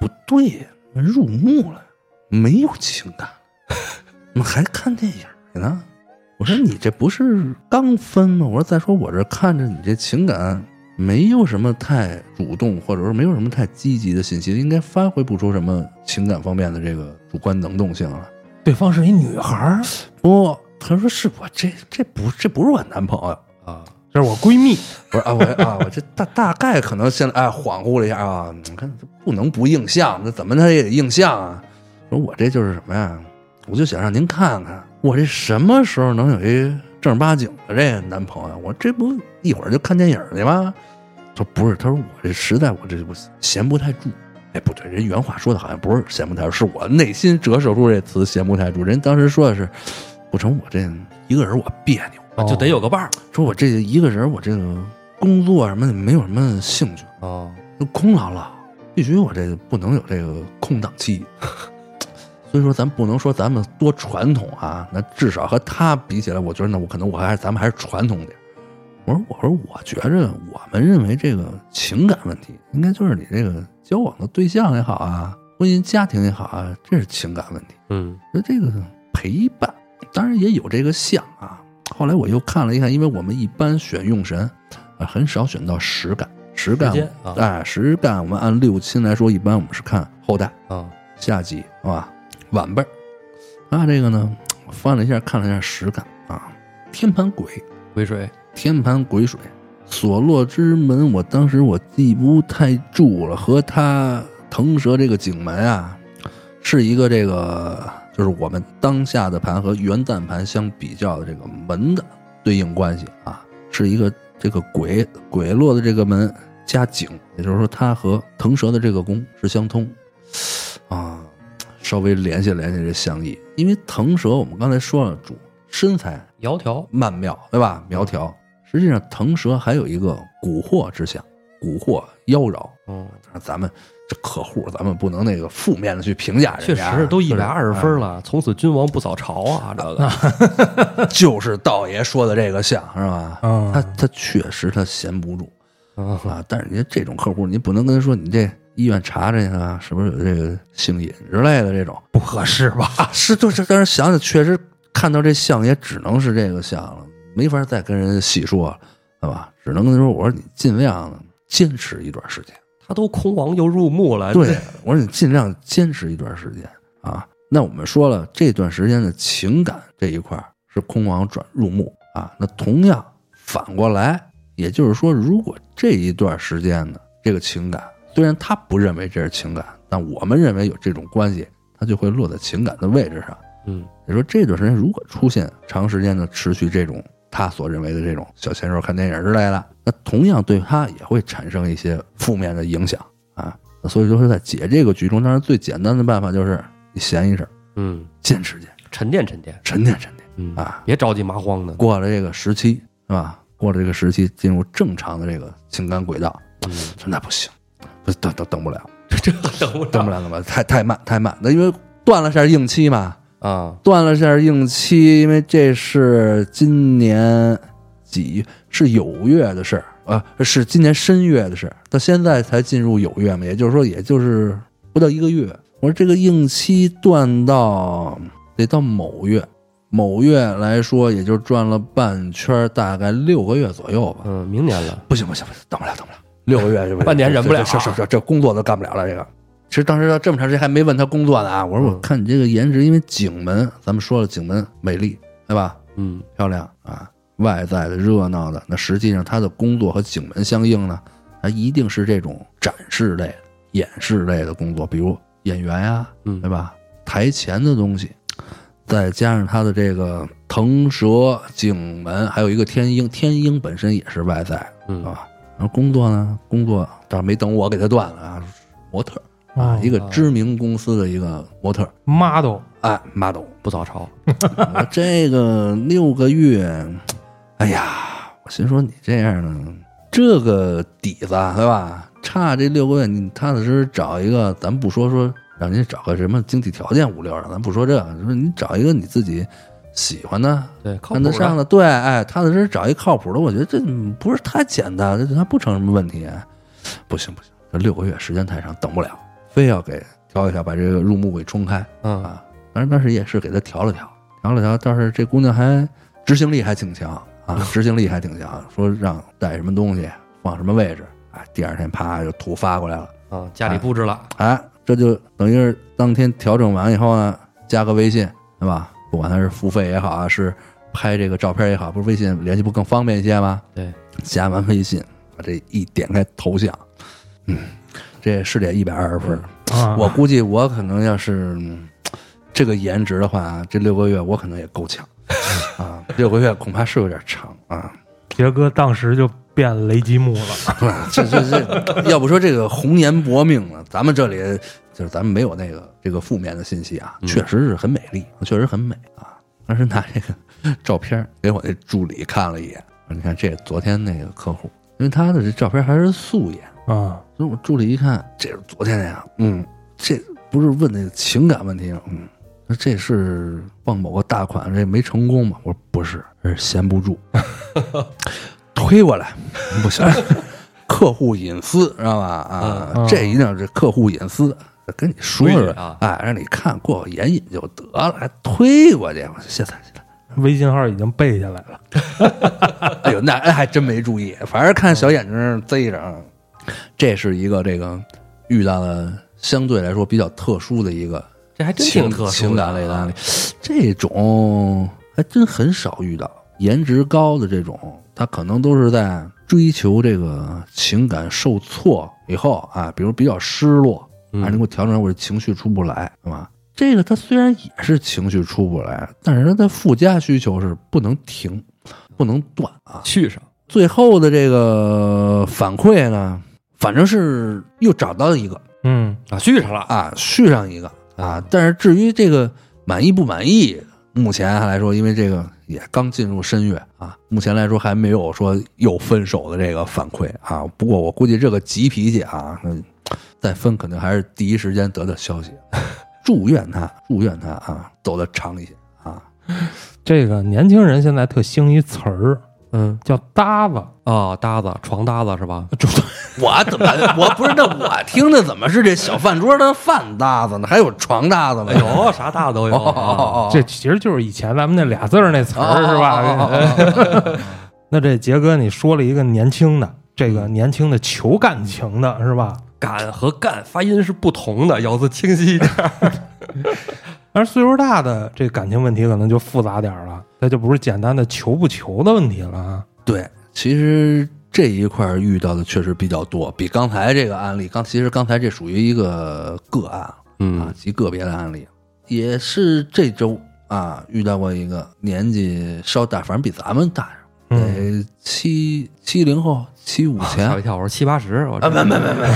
[SPEAKER 1] 不对呀，入目了，没有情感，[laughs] 怎么还看电影去呢？我说你这不是刚分吗？我说再说我这看着你这情感没有什么太主动，或者说没有什么太积极的信息，应该发挥不出什么情感方面的这个主观能动性了。
[SPEAKER 2] 对方是一女孩儿，
[SPEAKER 1] 不，他说是我这这不这不是我男朋友啊，
[SPEAKER 2] 这是我闺蜜。
[SPEAKER 1] 我说啊我啊 [laughs] 我这大大概可能现在哎恍惚了一下啊，你看这不能不映像，那怎么他也得映像啊？说我这就是什么呀？我就想让您看看我这什么时候能有一正儿八经的这个男朋友？我这不一会儿就看电影去吗？说不是，他说我这实在我这我闲不太住。哎，不对，人原话说的好像不是闲不太住，是我内心折射出这词闲不太住。人当时说的是，不成，我这一个人我别扭，
[SPEAKER 3] 就得有个伴儿
[SPEAKER 1] 说我这一个人我这个工作什么的没有什么兴趣，
[SPEAKER 3] 哦，
[SPEAKER 1] 就空落落，必须我这不能有这个空档期。所以说，咱不能说咱们多传统啊，那至少和他比起来，我觉得那我可能我还是咱们还是传统点。我说，我说，我觉着我们认为这个情感问题，应该就是你这个交往的对象也好啊，婚姻家庭也好啊，这是情感问题。
[SPEAKER 3] 嗯
[SPEAKER 1] 那这个陪伴，当然也有这个相啊。后来我又看了一看，因为我们一般选用神，啊，很少选到实干。实干哎，实干我们按六亲来说，一般我们是看后代、
[SPEAKER 3] 啊，
[SPEAKER 1] 下级是吧？晚辈儿。他这个呢，我翻了一下，看了一下实干啊，天盘鬼，
[SPEAKER 3] 癸水，
[SPEAKER 1] 天盘鬼水，所落之门，我当时我记不太住了，和他腾蛇这个景门啊，是一个这个就是我们当下的盘和元旦盘相比较的这个门的对应关系啊，是一个这个鬼鬼落的这个门加井，也就是说它和腾蛇的这个宫是相通啊，稍微联系联系这相意，因为腾蛇我们刚才说了主身材
[SPEAKER 3] 窈窕，
[SPEAKER 1] 曼妙，对吧？苗条。实际上，腾蛇还有一个蛊惑之相，蛊惑妖娆。
[SPEAKER 3] 嗯，
[SPEAKER 1] 咱们这客户，咱们不能那个负面的去评价人
[SPEAKER 3] 确
[SPEAKER 1] 家，
[SPEAKER 3] 实都一百
[SPEAKER 1] 是
[SPEAKER 3] 二十分了，从此君王不早朝啊，这个
[SPEAKER 1] 哎 [laughs] 就是道爷说的这个像是吧？
[SPEAKER 2] 嗯
[SPEAKER 1] 他他确实他闲不住
[SPEAKER 3] 嗯
[SPEAKER 1] 啊，但是人家这种客户，你不能跟他说你这医院查查去啊，是不是有这个性瘾之类的这种
[SPEAKER 2] 不合适吧？
[SPEAKER 1] 啊？是，就是，但是想想确实看到这相也只能是这个相了，没法再跟人细说了，对吧？只能跟他说，我说你尽量坚持一段时间。
[SPEAKER 3] 他都空亡又入墓了，
[SPEAKER 1] 对，我说你尽量坚持一段时间啊。那我们说了，这段时间的情感这一块是空亡转入墓啊。那同样反过来，也就是说，如果这一段时间呢这个情感，虽然他不认为这是情感，但我们认为有这种关系，他就会落在情感的位置上。
[SPEAKER 3] 嗯
[SPEAKER 1] 你说，这段时间如果出现长时间的持续这种他所认为的这种小鲜肉看电影之类的，那同样对他也会产生一些负面的影响啊。所以说，在解这个局中，当然最简单的办法就是你闲一阵儿，
[SPEAKER 3] 嗯，
[SPEAKER 1] 坚持坚持，
[SPEAKER 3] 沉淀沉淀，
[SPEAKER 1] 沉淀沉淀
[SPEAKER 3] 嗯。
[SPEAKER 1] 啊。
[SPEAKER 3] 别着急麻慌的，
[SPEAKER 1] 过了这个时期是吧？过了这个时期，进入正常的这个情感轨道，
[SPEAKER 3] 嗯，
[SPEAKER 1] 那不行，不等等等不了，[laughs]
[SPEAKER 3] 这等不
[SPEAKER 1] 等不了，等不了，太太慢太慢。那因为断了下硬期嘛，
[SPEAKER 3] 啊，
[SPEAKER 1] 断了下硬期，因为这是今年几？是酉月的事儿啊，是今年申月的事儿，到现在才进入酉月嘛，也就是说，也就是不到一个月。我说这个硬期断到得到某月，某月来说，也就转了半圈儿，大概六个月左右吧。
[SPEAKER 3] 嗯，明年了，
[SPEAKER 1] 不行不行不行，等不了等不了，六个月是吧
[SPEAKER 3] 半年忍不了
[SPEAKER 1] 是是是这工作都干不了了。这个，其实当时这么长时间还没问他工作呢啊，我说我看你这个颜值，因为景门，咱们说了景门美丽，对吧？
[SPEAKER 3] 嗯
[SPEAKER 1] 漂亮啊，外在的热闹的，那实际上他的工作和景门相应呢，他一定是这种展示类的、演示类的工作，比如演员呀、
[SPEAKER 3] 嗯
[SPEAKER 1] 对吧？台前的东西，再加上他的这个腾蛇、景门，还有一个天鹰，天鹰本身也是外在
[SPEAKER 3] 嗯
[SPEAKER 1] 啊。然后工作呢，工作倒是没等我给他断了啊，模特儿啊，
[SPEAKER 2] 哦
[SPEAKER 1] 一个知名公司的一个模特儿
[SPEAKER 2] ，model
[SPEAKER 1] 哎，model。
[SPEAKER 3] 不早朝，
[SPEAKER 1] 我 [laughs] 这个六个月，哎呀，我心说你这样呢，这个底子啊对吧？差这六个月，你踏踏实实找一个，咱不说说让你找个什么经济条件五六的，咱不说这个，说你找一个你自己喜欢的、
[SPEAKER 3] 对，
[SPEAKER 1] 看得，上的，对，哎，踏踏实实找一靠谱的，我觉得这不是太简单，这它不成什么问题。不行不行，这六个月时间太长，等不了，非要给调一调，把这个入目给冲开。
[SPEAKER 3] 嗯
[SPEAKER 1] 啊，当然当时也是给他调了调，调了调，但是这姑娘还执行力还挺强啊，执行力还挺强，说让带什么东西放什么位置，哎，第二天啪就图发过来了，
[SPEAKER 3] 啊，家里布置了，
[SPEAKER 1] 哎，这就等于是当天调整完以后呢，加个微信，对吧？不管他是付费也好啊，是拍这个照片也好，不是微信联系不更方便一些吗？
[SPEAKER 3] 对，
[SPEAKER 1] 加完微信，把这一点开头像，嗯，这是得一百二十分。
[SPEAKER 2] 啊，
[SPEAKER 1] 我估计我可能要是嗯这个颜值的话，这六个月我可能也够呛 [laughs] 啊，六个月恐怕是有点长啊。
[SPEAKER 2] 杰哥当时就变雷吉木了。[laughs]
[SPEAKER 1] 对，这这这，要不说这个红颜薄命呢，咱们这里就是咱们没有那个这个负面的信息啊，确实是很美丽，确实很美啊。当时拿这个照片给我那助理看了一眼，你看这昨天那个客户，因为他的这照片还是素颜，
[SPEAKER 2] 啊，
[SPEAKER 1] 所以我助理一看，这是昨天那样，嗯，这不是问那个情感问题吗？嗯，那这是傍某个大款，这没成功吗？我说不是，是闲不住，[laughs] 推过来，不行，[laughs] 客户隐私知道吧？啊，
[SPEAKER 2] 嗯
[SPEAKER 1] 这一定是客户隐私。跟你说说
[SPEAKER 3] 啊
[SPEAKER 1] 哎，让你看过个眼瘾就得了，还推过去，我说现在现在，
[SPEAKER 2] 微信号已经背下来了。[laughs]
[SPEAKER 1] 哎呦，那哎还真没注意，反正看小眼睛贼着。啊。这是一个这个遇到了相对来说比较特殊的一个
[SPEAKER 3] 这还真挺
[SPEAKER 1] 情
[SPEAKER 3] 特
[SPEAKER 1] 情感类的
[SPEAKER 3] 啊
[SPEAKER 1] 案例，这种还真很少遇到。颜值高的这种，他可能都是在追求这个情感受挫以后啊，比如比较失落，
[SPEAKER 3] 嗯
[SPEAKER 1] 啊，能够调整我这情绪出不来，是吧？这个他虽然也是情绪出不来，但是他的附加需求是不能停，不能断啊。
[SPEAKER 3] 续上，
[SPEAKER 1] 最后的这个反馈呢，反正是又找到一个
[SPEAKER 2] 嗯
[SPEAKER 3] 啊，续上了，
[SPEAKER 1] 啊，续上一个啊。但是至于这个满意不满意，目前来说，因为这个也刚进入深月啊，目前来说还没有说又分手的这个反馈啊。不过我估计这个急脾气啊，那再分肯定还是第一时间得到消息。祝愿他，祝愿他啊，走得长一些啊。
[SPEAKER 2] 这个年轻人现在特兴一词儿
[SPEAKER 3] 嗯，
[SPEAKER 2] 叫搭子，
[SPEAKER 3] 啊，搭子，床搭子是吧？[laughs]
[SPEAKER 1] 我怎么我不是那我听的怎么是这小饭桌的饭搭子呢？还有床搭子呢？
[SPEAKER 3] 有，啥搭子都有
[SPEAKER 1] 哦哦
[SPEAKER 3] 啊，
[SPEAKER 1] 哦，
[SPEAKER 2] 这其实就是以前咱们那俩字儿那词儿是吧？
[SPEAKER 1] 吧？[laughs]
[SPEAKER 2] 那这杰哥你说了一个年轻的，这个年轻的求感情的是吧？
[SPEAKER 3] 敢和干发音是不同的，咬字清晰一点。[laughs]
[SPEAKER 2] 而岁数大的这感情问题可能就复杂点儿了，那就不是简单的求不求的问题了啊。
[SPEAKER 1] 对，其实这一块儿遇到的确实比较多，比刚才这个案例，刚其实刚才这属于一个个案啊，
[SPEAKER 3] 嗯
[SPEAKER 1] 极个别的案例，也是这周啊遇到过一个年纪稍大，反正比咱们大，
[SPEAKER 2] 嗯，
[SPEAKER 1] 得七七零后，七五前
[SPEAKER 3] 吓我一跳，我说七八十，我
[SPEAKER 1] 啊，没没没没没，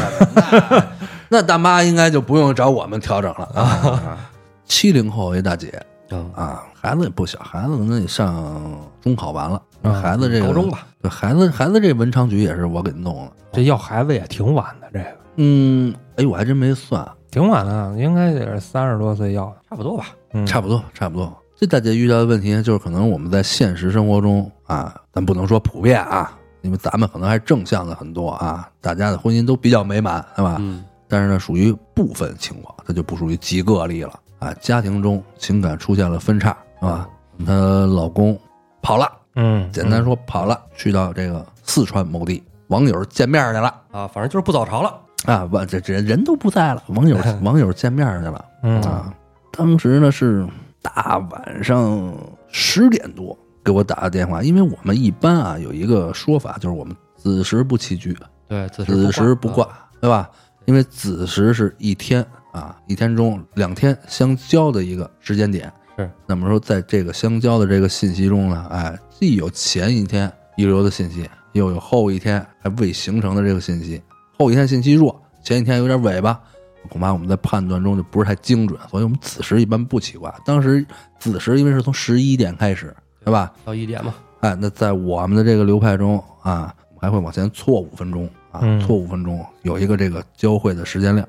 [SPEAKER 1] [laughs] 那那大妈应该就不用找我们调整了啊。[laughs] 七零后一大姐
[SPEAKER 3] 嗯
[SPEAKER 1] 啊，孩子也不小，孩子可能也上中考完了，
[SPEAKER 2] 啊
[SPEAKER 1] 孩子这个
[SPEAKER 3] 高中吧，
[SPEAKER 1] 对孩子孩子这文昌局也是我给弄了。
[SPEAKER 2] 这要孩子也挺晚的，这个
[SPEAKER 1] 嗯，哎，我还真没算，
[SPEAKER 2] 挺晚的，应该也是三十多岁要的。
[SPEAKER 3] 差不多吧。
[SPEAKER 2] 嗯，
[SPEAKER 1] 差不多差不多。这大姐遇到的问题，就是可能我们在现实生活中啊，咱不能说普遍啊，因为咱们可能还正向的很多啊，大家的婚姻都比较美满，对吧？
[SPEAKER 3] 嗯
[SPEAKER 1] 但是呢，属于部分情况，它就不属于极个例了啊。家庭中情感出现了分叉，是吧？她老公跑了，
[SPEAKER 2] 嗯，
[SPEAKER 1] 简单说跑了，去到这个四川某地，网友见面去了
[SPEAKER 3] 啊，反正就是不早朝了。
[SPEAKER 1] 啊，完这这人都不在了，网友 [laughs] 网友见面去了
[SPEAKER 2] 嗯
[SPEAKER 1] 啊。当时呢是大晚上十点多给我打个电话，因为我们一般啊有一个说法，就是我们子时不起居，
[SPEAKER 3] 对，子
[SPEAKER 1] 子时不
[SPEAKER 3] 挂。
[SPEAKER 1] 挂，对吧？因为子时是一天啊，一天中两天相交的一个时间点。
[SPEAKER 3] 是，
[SPEAKER 1] 那么说，在这个相交的这个信息中呢，哎，既有前一天遗留的信息，又有后一天还未形成的这个信息。后一天信息弱，前一天有点尾巴，恐怕我们在判断中就不是太精准，所以我们子时一般不起卦。当时子时因为是从十一点开始，对吧？
[SPEAKER 3] 到一点嘛，
[SPEAKER 1] 哎，那在我们的这个流派中啊，还会往前错五分钟啊，
[SPEAKER 2] 嗯
[SPEAKER 1] 错五分钟有一个这个交汇的时间量。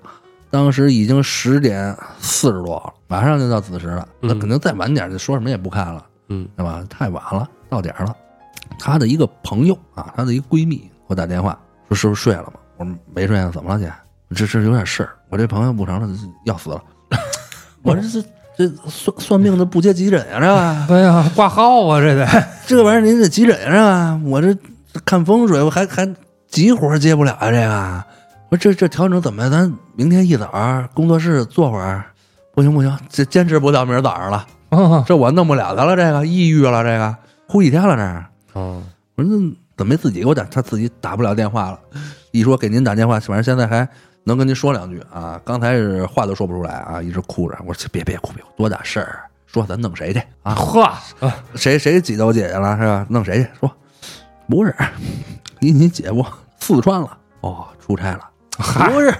[SPEAKER 1] 当时已经十点四十多了，马上就到子时了，那
[SPEAKER 3] 嗯
[SPEAKER 1] 肯定再晚点就说什么也不看了，
[SPEAKER 3] 嗯
[SPEAKER 1] 对吧？太晚了，到点儿了。她的一个朋友啊，她的一个闺蜜给我打电话说：“是不是睡了吗？”我说：“没睡呢，怎么了姐？这这有点事儿，我这朋友不成了，要死了。[laughs] 我这这这算算命的不接急诊呀、这个。[laughs]
[SPEAKER 2] 哎呀，挂号啊，这得。
[SPEAKER 1] 这玩意儿您得急诊是吧？我这看风水，我还还急活接不了啊！这个，我说这这调整怎么样？咱明天一早儿工作室坐会儿，不行不行，这坚持不到明儿早上了，[laughs]
[SPEAKER 2] 啊，
[SPEAKER 1] 这我弄不了他了，这个抑郁了，这个哭几天了，这儿。
[SPEAKER 3] 嗯，
[SPEAKER 1] 我说那怎么没自己给我打？他自己打不了电话了。一说给您打电话，反正现在还能跟您说两句啊。刚才是话都说不出来啊，一直哭着。我说别别哭别哭，多大事儿？说咱弄谁去啊？
[SPEAKER 2] 呵，
[SPEAKER 1] 谁谁挤到我姐姐了是吧？弄谁去？说不是，你你姐夫四川了，哦，出差了，不是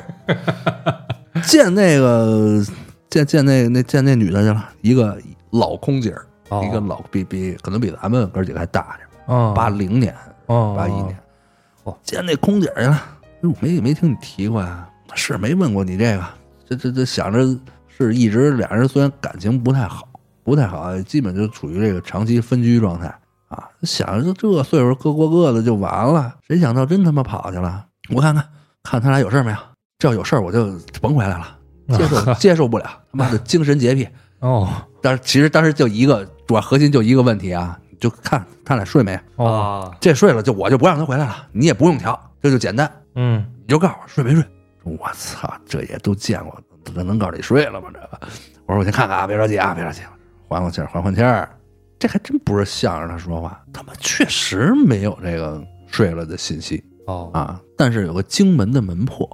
[SPEAKER 1] 见那个见见那那见那女的去了，一个老空姐儿，
[SPEAKER 3] 哦
[SPEAKER 1] 一个老比比可能比咱们哥几个还大点八零年
[SPEAKER 2] 哦
[SPEAKER 1] 八一年，
[SPEAKER 3] 哦
[SPEAKER 1] 见那空姐儿去了，哎我没没听你提过呀，是没问过你这个，这这这想着是一直俩人虽然感情不太好，不太好，基本就处于这个长期分居状态啊，想着这岁数各过各的就完了，谁想到真他妈跑去了？我看看看他俩有事儿没有，这要有事儿我就甭回来了，接受 [laughs] 接受不了，他妈的精神洁癖。[laughs]
[SPEAKER 2] 哦
[SPEAKER 1] 但是其实当时就一个主要核心就一个问题啊，就看他俩睡没，
[SPEAKER 2] 哦，
[SPEAKER 3] 啊，
[SPEAKER 1] 这睡了就我就不让他回来了，你也不用调，这就简单，
[SPEAKER 2] 嗯
[SPEAKER 1] 你就告诉我睡没睡。我操，这也都见过，这能告诉你睡了吗？这个，我说我先看看啊，别着急啊，别着急，缓缓气儿，缓缓气儿。这还真不是向着他说话，他们确实没有这个睡了的信息。
[SPEAKER 3] 哦，
[SPEAKER 1] 啊。但是有个惊门的门破，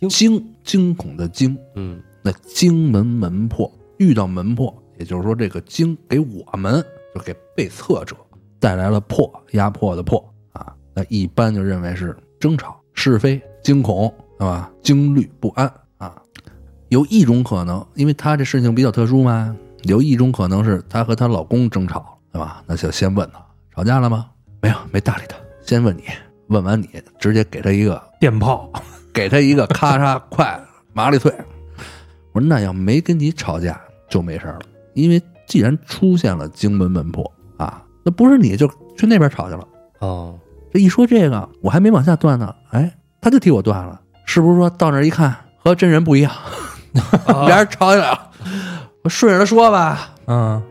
[SPEAKER 3] 惊
[SPEAKER 1] 惊惊恐的惊，
[SPEAKER 3] 嗯，
[SPEAKER 1] 那惊门门破遇到门破，也就是说这个惊给我们就给被测者带来了破压迫的破。啊，那一般就认为是争吵、是非、惊恐，对吧？惊虑不安啊。有一种可能，因为她这事情比较特殊嘛，有一种可能是她和她老公争吵，对吧？那就先问她吵架了吗？没有，没搭理她。先问你，问完你，直接给她一个
[SPEAKER 2] 电炮，[laughs]
[SPEAKER 1] 给她一个咔嚓快麻利脆。我说那要没跟你吵架就没事了，因为既然出现了荆门门破啊，那不是你就去那边吵去了。
[SPEAKER 3] 哦，
[SPEAKER 1] 这一说这个，我还没往下断呢，哎，他就替我断了，是不是说到那儿一看和真人不一样，[laughs] 俩人吵起来了？我顺着他说吧，
[SPEAKER 2] 嗯。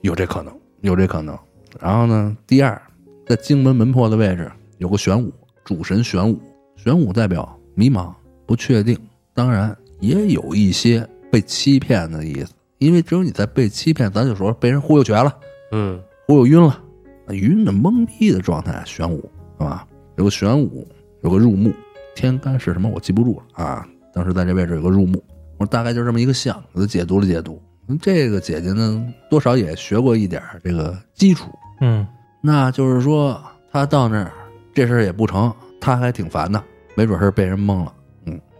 [SPEAKER 1] 有这可能，有这可能。然后呢，第二，在荆门门破的位置有个玄武，主神玄武，玄武代表迷茫、不确定，当然也有一些被欺骗的意思。因为只有你在被欺骗，咱就说被人忽悠瘸了，
[SPEAKER 3] 嗯，
[SPEAKER 1] 忽悠晕了，晕的懵逼的状态，玄武是吧？有个玄武，有个入木，天干是什么我记不住了啊。当时在这位置有个入墓，我大概就这么一个象，给他解读了解读。这个姐姐呢，多少也学过一点儿这个基础，
[SPEAKER 2] 嗯
[SPEAKER 1] 那就是说她到那儿这事儿也不成，她还挺烦的，没准是被人蒙了。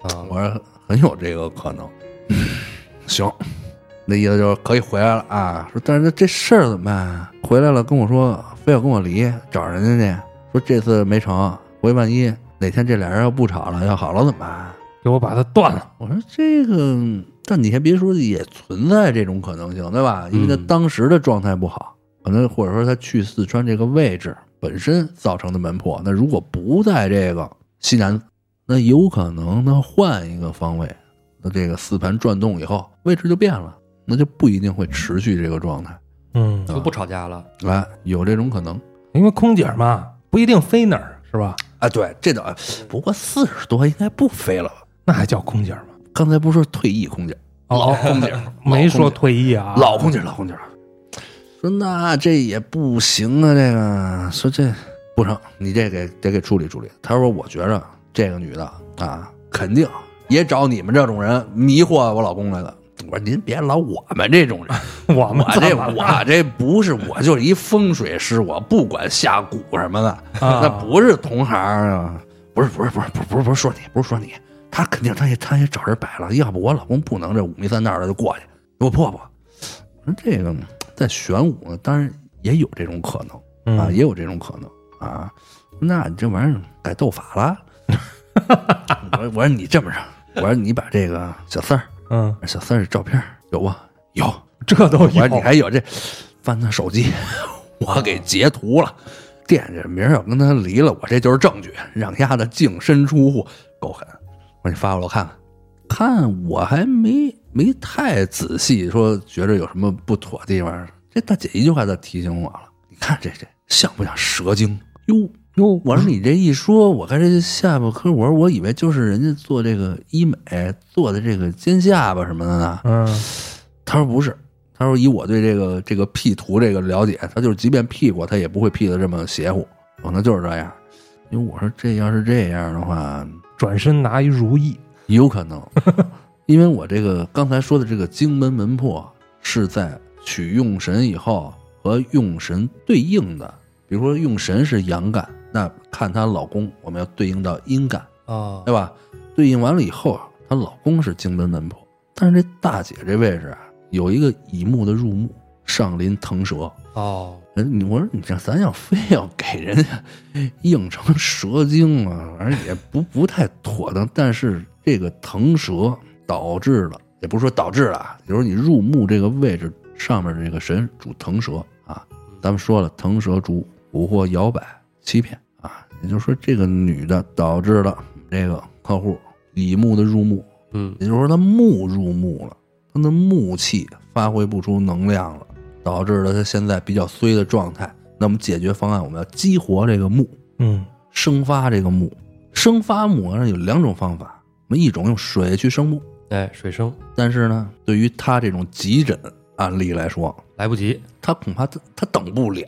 [SPEAKER 3] 啊，
[SPEAKER 1] 我说很有这个可能。[laughs] 行，那意思就是可以回来了啊。说但是这事儿怎么办啊？回来了跟我说，非要跟我离，找人家去，说这次没成，回万一哪天这俩人要不吵了，要好了怎么办？
[SPEAKER 2] 给我把它断了。
[SPEAKER 1] 我说这个，但你还别说，也存在这种可能性，对吧？因为他
[SPEAKER 3] 嗯
[SPEAKER 1] 当时的状态不好，可能或者说他去四川这个位置本身造成的门破。那如果不在这个西南，那有可能他换一个方位，那这个四盘转动以后位置就变了，那就不一定会持续这个状态。
[SPEAKER 2] 嗯，
[SPEAKER 3] 就不吵架了，
[SPEAKER 1] 哎，有这种可能。
[SPEAKER 2] 因为空姐嘛，不一定飞哪儿是吧？
[SPEAKER 1] 啊，对，这倒不过四十多应该不飞了吧？
[SPEAKER 2] 那还叫空姐吗？
[SPEAKER 1] 刚才不是说退役空姐，老空姐，
[SPEAKER 2] 没说退役啊，
[SPEAKER 1] 老空姐，老空姐。说那这也不行啊，这个说这不成，你这给得给处理处理。他说我觉着这个女的啊，肯定也找你们这种人迷惑我老公来的。我说您别老我们这种人，
[SPEAKER 2] 我们
[SPEAKER 1] 我这我这不是我就是一风水师，我不管下蛊什么的，
[SPEAKER 2] 啊
[SPEAKER 1] 那不是同行啊，不是不是不是不是不是不是说你，不是说你，他肯定他也他也找人摆了，要不我老公不能这五迷三道的就过去，给我破破。我说这个在玄武呢，当然也有这种可能啊，
[SPEAKER 2] 嗯
[SPEAKER 1] 也有这种可能啊。那你这玩意儿改斗法了？[laughs] 我说我说你这么着，我说你把这个小三儿
[SPEAKER 2] 嗯，
[SPEAKER 1] 小三儿的照片有吗？有。
[SPEAKER 2] 这都有
[SPEAKER 1] 你还有这，翻他手机，[laughs] 我给截图了。惦着明儿要跟他离了，我这就是证据，让丫的净身出户，够狠。我说你发过来我看看，看我还没没太仔细说，觉着有什么不妥的地方。这大姐一句话就提醒我了，你看这这像不像蛇精？哟哟，我说你这一说，我看这下巴颏，我说我以为就是人家做这个医美做的这个尖下巴什么的呢。
[SPEAKER 2] 嗯
[SPEAKER 1] 他说不是，他说以我对这个这个 P 图这个了解，他就是即便 P 过，他也不会 P 的这么邪乎，可能就是这样。因为我说这要是这样的话，
[SPEAKER 2] 转身拿一如意，
[SPEAKER 1] 有可能，因为我这个刚才说的这个荆门门破是在取用神以后和用神对应的，比如说用神是阳干，那看她老公，我们要对应到阴干，
[SPEAKER 3] 啊
[SPEAKER 1] 对吧？对应完了以后啊，她老公是荆门门婆，但是这大姐这位置啊，有一个乙木的入木，上临腾蛇。
[SPEAKER 3] 哦，
[SPEAKER 1] 人，你我说你这咱要非要给人家硬成蛇精啊，反正也不不太妥当。但是这个腾蛇导致了，也不是说导致了啊，就是你入木这个位置上面这个神主腾蛇啊，咱们说了，腾蛇主蛊惑、摇摆、欺骗啊，也就是说这个女的导致了这个客户李木的入木，
[SPEAKER 3] 嗯
[SPEAKER 1] 也就是说他木入木了，他的木气发挥不出能量了。导致了他现在比较衰的状态。那么解决方案，我们要激活这个木，
[SPEAKER 2] 嗯
[SPEAKER 1] 生发这个木。生发木呢有两种方法，那么一种用水去生木，
[SPEAKER 3] 哎，水生
[SPEAKER 1] 但是呢，对于他这种急诊案例来说，
[SPEAKER 3] 来不及，
[SPEAKER 1] 他恐怕他他等不了，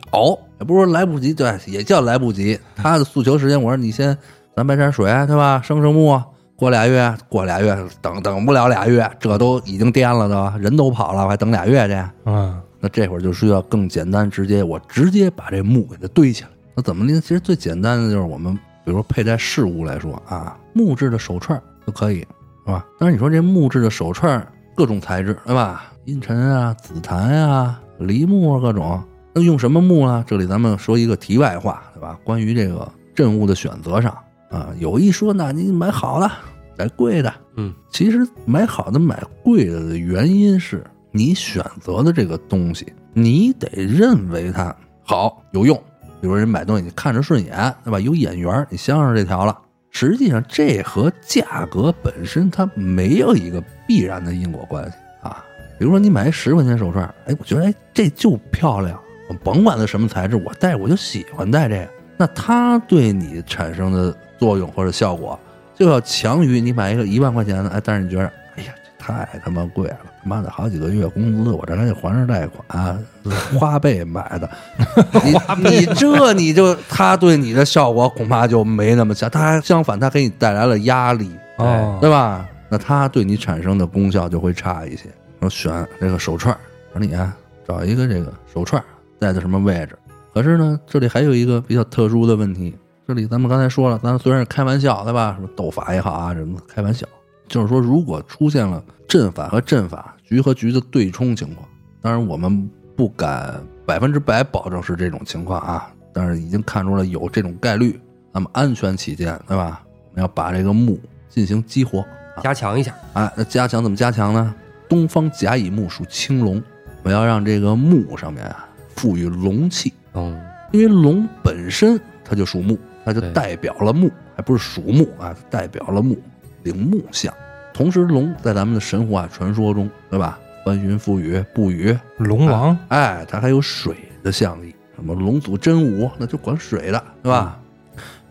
[SPEAKER 1] 也不是说来不及，对，也叫来不及。他的诉求时间，我说你先咱备点水，对吧？生生木，过俩月，过俩月，等等不了俩月，这都已经颠了都，人都跑了，我还等俩月去？
[SPEAKER 2] 嗯
[SPEAKER 1] 那这会儿就需要更简单直接，我直接把这木给它堆起来。那怎么呢？其实最简单的就是我们，比如说佩戴饰物来说啊，木质的手串就可以，是吧？但是你说这木质的手串各种材质，对吧？阴沉啊、紫檀啊、梨木啊，各种。那用什么木呢？这里咱们说一个题外话，对吧？关于这个镇物的选择上啊，有一说那你买好的，买贵的，
[SPEAKER 3] 嗯，
[SPEAKER 1] 其实买好的买贵的的原因是你选择的这个东西，你得认为它好有用。比如人买东西，你看着顺眼，对吧？有眼缘，你相上这条了。实际上，这和价格本身它没有一个必然的因果关系啊。比如说，你买十块钱手串，哎，我觉得哎这就漂亮，我甭管它什么材质，我戴我就喜欢戴这个。那它对你产生的作用或者效果，就要强于你买一个一万块钱的，哎，但是你觉得，哎呀，这太他妈贵了，妈的好几个月工资，我这还得还着贷款，花呗买的，[laughs] 你你这你就他对你的效果恐怕就没那么强，他还相反，他给你带来了压力，
[SPEAKER 2] 哦
[SPEAKER 1] 对吧？那他对你产生的功效就会差一些。说选这个手串儿，说你啊找一个这个手串儿戴在什么位置？可是呢，这里还有一个比较特殊的问题。这里咱们刚才说了，咱虽然是开玩笑，对吧？什么斗法也好啊，什么开玩笑，就是说，如果出现了阵法和阵法、局和局的对冲情况，当然我们不敢百分之百保证是这种情况啊，但是已经看出了有这种概率。那么安全起见，对吧？我们要把这个木进行激活。
[SPEAKER 3] 加强一下，
[SPEAKER 1] 哎，那加强怎么加强呢？东方甲乙木属青龙，我要让这个木上面啊赋予龙气，
[SPEAKER 3] 嗯，
[SPEAKER 1] 因为龙本身它就属木，它就代表了木，还不是属木啊，代表了木，领木相。同时，龙在咱们的神话传说中，对吧？翻云覆雨、不雨，
[SPEAKER 2] 龙王
[SPEAKER 1] 哎，它还有水的象意，什么龙祖真武，那就管水的，对吧？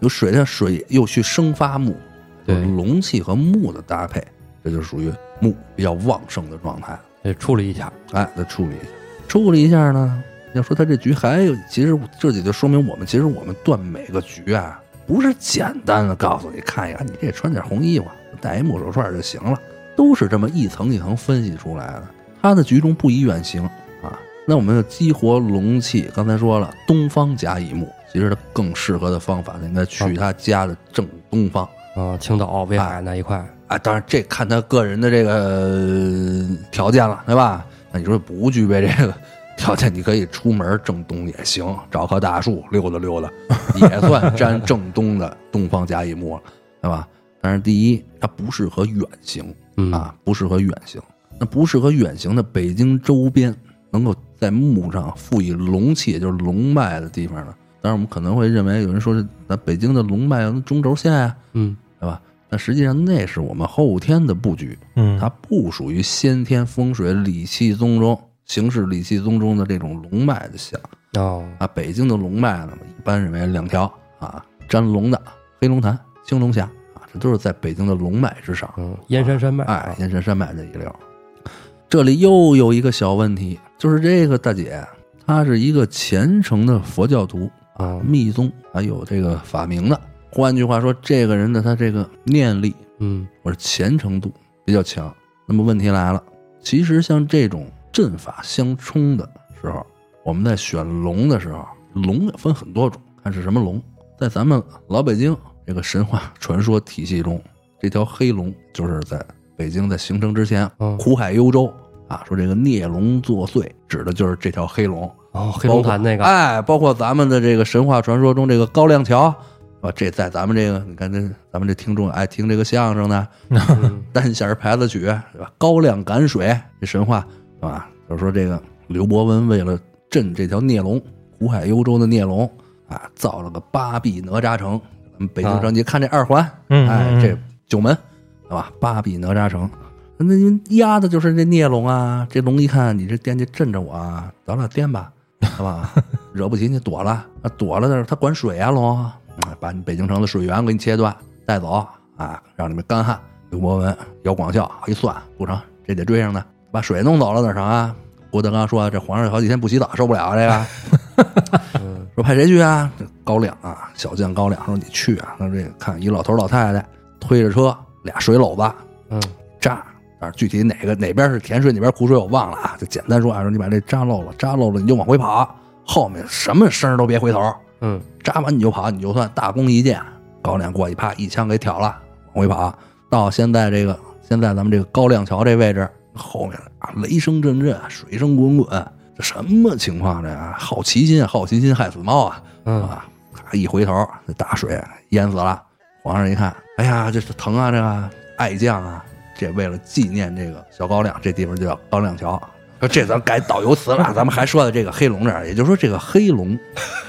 [SPEAKER 1] 有水的水又去生发木，龙气和木的搭配，这就属于木比较旺盛的状态。
[SPEAKER 3] 得处理一下，
[SPEAKER 1] 哎，再处理一下，处理一下呢。要说他这局还有，其实这也就说明我们其实我们断每个局啊，不是简单的告诉你看一看，你这穿点红衣服，戴一木手串就行了，都是这么一层一层分析出来的。他的局中不宜远行啊。那我们要激活龙气，刚才说了，东方甲乙木，其实它更适合的方法呢，应该去他家的正东方。
[SPEAKER 3] 啊，青岛、威海那一块，
[SPEAKER 1] 啊，当然这看他个人的这个呃条件了，对吧？那你说不具备这个条件，你可以出门正东也行，找棵大树溜达溜达，也算沾正东的东方甲乙木了，对吧？但是第一，它不适合远行
[SPEAKER 3] 嗯
[SPEAKER 1] 啊，不适合远行。那不适合远行的北京周边，能够在墓上赋予龙气，也就是龙脉的地方呢？当然，我们可能会认为有人说是咱北京的龙脉中轴线啊，
[SPEAKER 3] 嗯，
[SPEAKER 1] 对吧？但实际上那是我们后天的布局，
[SPEAKER 2] 嗯
[SPEAKER 1] 它不属于先天风水理气宗中形式理气宗中的这种龙脉的象
[SPEAKER 3] 哦，
[SPEAKER 1] 啊。北京的龙脉呢，一般认为两条啊，沾龙的黑龙潭、青龙峡都是在北京的龙脉之上。
[SPEAKER 3] 嗯，燕山山脉，
[SPEAKER 1] 哎，燕山山脉这一溜儿。这里又有一个小问题，就是这个大姐，她是一个虔诚的佛教徒
[SPEAKER 3] 啊，
[SPEAKER 1] 密宗，还有这个法名的。换句话说，这个人的他这个念力
[SPEAKER 3] 嗯，
[SPEAKER 1] 或者虔诚度比较强。那么问题来了，其实像这种阵法相冲的时候，我们在选龙的时候，龙也分很多种，看是什么龙。在咱们老北京这个神话传说体系中，这条黑龙就是在北京在形成之前，
[SPEAKER 3] 嗯
[SPEAKER 1] 苦海幽州啊，说这个孽龙作祟，指的就是这条黑龙。
[SPEAKER 3] 哦，黑龙潭那个，
[SPEAKER 1] 哎，包括咱们的这个神话传说中这个高亮桥，啊？这在咱们这个，你看这咱们这听众爱听这个相声的，
[SPEAKER 3] 嗯
[SPEAKER 1] 单弦牌子曲，对吧？高亮赶水这神话，是吧？就是说这个刘伯温为了镇这条孽龙，苦海幽州的孽龙啊，造了个八臂哪吒城。北京城，你看这二环，
[SPEAKER 2] 嗯
[SPEAKER 1] 哎，
[SPEAKER 2] 嗯
[SPEAKER 1] 这九门，对吧？八比哪吒城，那您压的就是这孽龙啊！这龙一看你这惦记镇着我啊，咱俩颠吧，是吧？[laughs] 惹不起你躲了，啊躲了的他管水啊龙，啊把你北京城的水源给你切断带走啊，让你们干旱。刘伯温、姚广孝一算不成，这得追上他，把水弄走了哪成啊？郭德纲说这皇上好几天不洗澡受不了啊这个。[laughs]
[SPEAKER 3] 嗯
[SPEAKER 1] 说派谁去啊？这高亮啊，小将高亮说你去啊。那这个看一老头老太太推着车，俩水篓子
[SPEAKER 3] 嗯
[SPEAKER 1] 扎，啊，具体哪个哪边是甜水哪边苦水我忘了啊。就简单说啊，说你把这扎漏了，扎漏了你就往回跑，后面什么声都别回头，
[SPEAKER 3] 嗯
[SPEAKER 1] 扎完你就跑，你就算大功一件。高亮过去，啪一枪给挑了，往回跑。到现在这个现在咱们这个高亮桥这位置后面啊，雷声阵阵，水声滚滚，这什么情况这啊？好奇心，好奇心害死猫啊！
[SPEAKER 3] 嗯
[SPEAKER 1] 啊，咔一回头，这大水淹死了。皇上一看，哎呀，这是疼啊，这个爱将啊！这为了纪念这个小高亮，这地方就叫高亮桥。说这咱改导游词了，咱们还说的这个黑龙这儿，也就是说这个黑龙，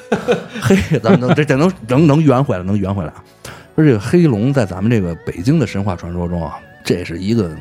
[SPEAKER 1] [laughs] 黑，咱们能这这能能能圆回来，能圆回来啊！说这个黑龙在咱们这个北京的神话传说中啊，这是一个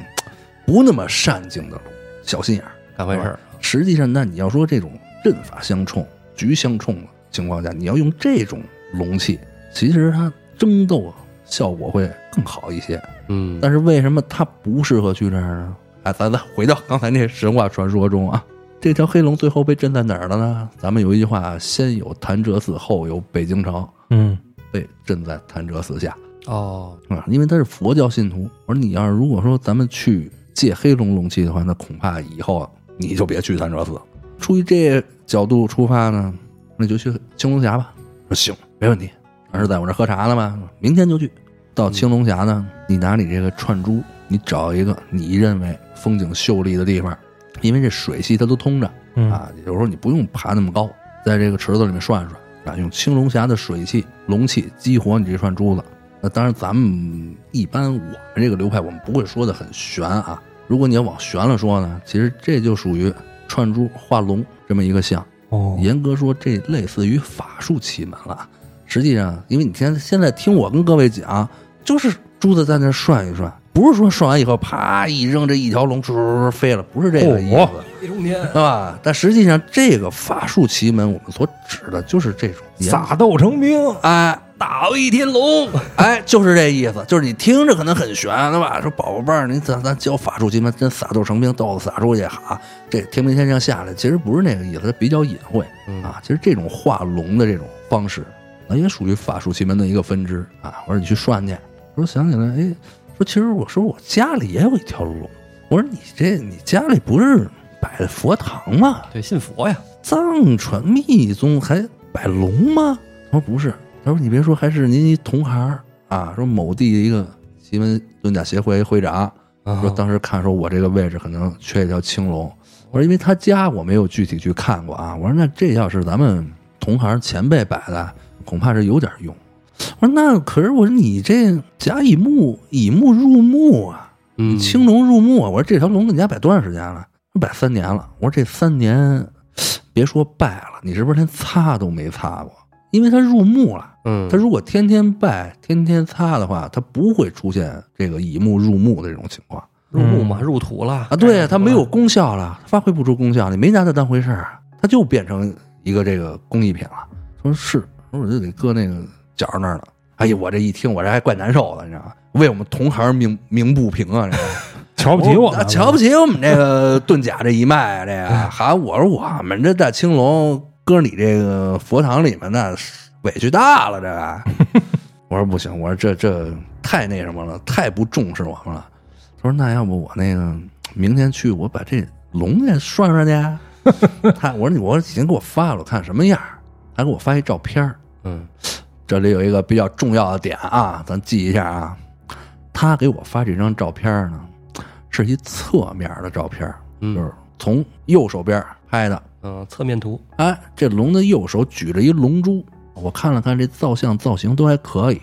[SPEAKER 1] 不那么善静的龙，小心眼儿。
[SPEAKER 3] 干坏事儿，
[SPEAKER 1] 实际上，那你要说这种阵法相冲、局相冲的情况下，你要用这种龙器，其实它争斗效果会更好一些。
[SPEAKER 3] 嗯
[SPEAKER 1] 但是为什么它不适合去这儿呢？哎，咱咱回到刚才那神话传说中啊，这条黑龙最后被镇在哪儿了呢？咱们有一句话：先有潭柘寺，后有北京城，
[SPEAKER 2] 嗯
[SPEAKER 1] 被镇在潭柘寺下。
[SPEAKER 3] 哦，
[SPEAKER 1] 啊，因为他是佛教信徒。我说你要是如果说咱们去借黑龙龙气的话，那恐怕以后你就别去潭柘寺。出于这角度出发呢，那就去青龙峡吧。说行，没问题。当时在我这喝茶呢嘛，明天就去。到青龙峡呢，你拿你这个串珠，你找一个你认为风景秀丽的地方，因为这水系它都通着
[SPEAKER 2] 嗯
[SPEAKER 1] 啊，有时候你不用爬那么高，在这个池子里面涮涮啊，用青龙峡的水气、龙气激活你这串珠子。那当然，咱们一般我们这个流派，我们不会说的很玄啊。如果你要往玄了说呢，其实这就属于串珠画龙这么一个像。
[SPEAKER 2] 哦，
[SPEAKER 1] 严格说，这类似于法术奇门了。实际上，因为你现现在听我跟各位讲，就是珠子在那涮一涮，不是说涮完以后啪一扔，这一条龙唰飞了，不是这个意思。
[SPEAKER 2] 哦
[SPEAKER 3] 地中天，
[SPEAKER 1] 是吧？但实际上，这个法术奇门，我们所指的就是这种
[SPEAKER 2] 撒豆成兵，
[SPEAKER 1] 哎，
[SPEAKER 3] 大威天龙，
[SPEAKER 1] 哎，就是这意思，就是你听着可能很悬，对吧？说宝贝儿，你咱咱教法术奇门，真撒豆成兵，豆子撒出去哈，这天兵天将下来，其实不是那个意思，它比较隐晦
[SPEAKER 3] 嗯
[SPEAKER 1] 啊。其实这种画龙的这种方式，那也属于法术奇门的一个分支啊。我说你去涮去，我说想起来，哎，说其实我说我家里也有一条龙，我说你这你家里不是摆的佛堂吗？
[SPEAKER 3] 对，信佛呀，
[SPEAKER 1] 藏传密宗还摆龙吗？他说不是，他说你别说，还是您一同行儿啊，说某地一个奇门遁甲协会会长，
[SPEAKER 3] 啊
[SPEAKER 1] 说当时看说我这个位置可能缺一条青龙，我说因为他家我没有具体去看过啊，我说那这要是咱们同行前辈摆的，恐怕是有点用。我说那可是我说你这甲乙木乙木入木啊，
[SPEAKER 3] 嗯，
[SPEAKER 1] 青龙入木啊，我说这条龙你家摆多长时间了？摆三年了。我说这三年，别说拜了，你是不是连擦都没擦过？因为他入墓了。
[SPEAKER 3] 嗯，
[SPEAKER 1] 他如果天天拜、天天擦的话，他不会出现这个乙木入墓的这种情况
[SPEAKER 3] 入墓嘛，入土了
[SPEAKER 1] 啊。对，它没有功效了，发挥不出功效，你没拿它当回事儿，它就变成一个这个工艺品了。说是，说我就得搁那个角那儿了。哎呀，我这一听，我这还怪难受的，你知道吗？为我们同行鸣鸣不平啊！这个 [laughs]
[SPEAKER 2] 瞧不起我
[SPEAKER 1] 瞧不起我们这个遁甲这一脉啊！这个，[laughs] 哈，我说我们这大青龙搁你这个佛堂里面，那委屈大了。这个，我说不行，我说这这太那什么了，太不重视我们了。他说那要不我那个明天去，我把这龙给涮涮去。[laughs] 他我说你我已经给我发了，我看什么样儿还给我发一照片儿
[SPEAKER 3] 嗯
[SPEAKER 1] 这里有一个比较重要的点啊，咱记一下啊。他给我发这张照片呢，是一侧面的照片，就
[SPEAKER 3] 嗯
[SPEAKER 1] 是从右手边拍的。
[SPEAKER 3] 嗯，侧面图，
[SPEAKER 1] 哎，这龙的右手举着一龙珠，我看了看这造像造型都还可以。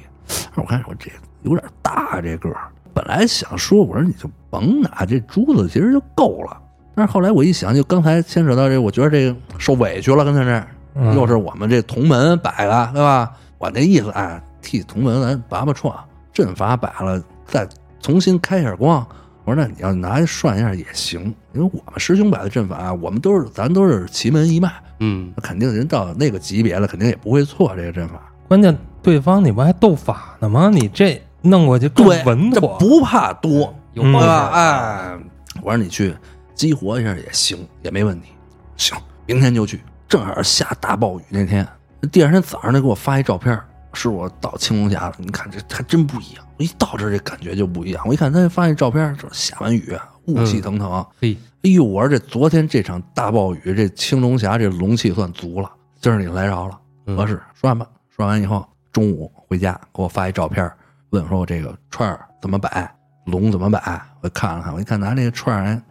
[SPEAKER 1] 我看我这有点大这个儿，本来想说我说你就甭拿这珠子，其实就够了。但是后来我一想，就刚才牵扯到这，我觉得这个受委屈了，跟他这又是我们这同门摆的，对吧？我那意思，哎，替同门咱拔拔创，阵法摆了，再重新开一下光。我说那你要拿去涮一下也行，因为我们师兄摆的阵法，我们都是咱都是奇门一脉，
[SPEAKER 3] 嗯，
[SPEAKER 1] 那肯定人到那个级别了，肯定也不会错这个阵法。
[SPEAKER 2] 关键对方你不还斗法呢吗？你这弄过去更
[SPEAKER 1] 对，
[SPEAKER 2] 稳妥。
[SPEAKER 1] 不怕多，
[SPEAKER 3] 有吧？
[SPEAKER 1] 哎，我说你去激活一下也行，也没问题。行，明天就去。正好下大暴雨那天，第二天早上他给我发一照片，是我到青龙峡了。你看这还真不一样，我一到这儿这感觉就不一样。我一看他发现照片，这下完雨，雾气腾腾。
[SPEAKER 3] 嘿，
[SPEAKER 1] 哎呦，我说这昨天这场大暴雨，这青龙峡这龙气算足了，今儿你来着了，
[SPEAKER 3] 嗯
[SPEAKER 1] 合适，涮吧。涮完以后，中午回家给我发一照片，问我说我这个串儿怎么摆，龙怎么摆。我看了看，我一看拿这个串儿还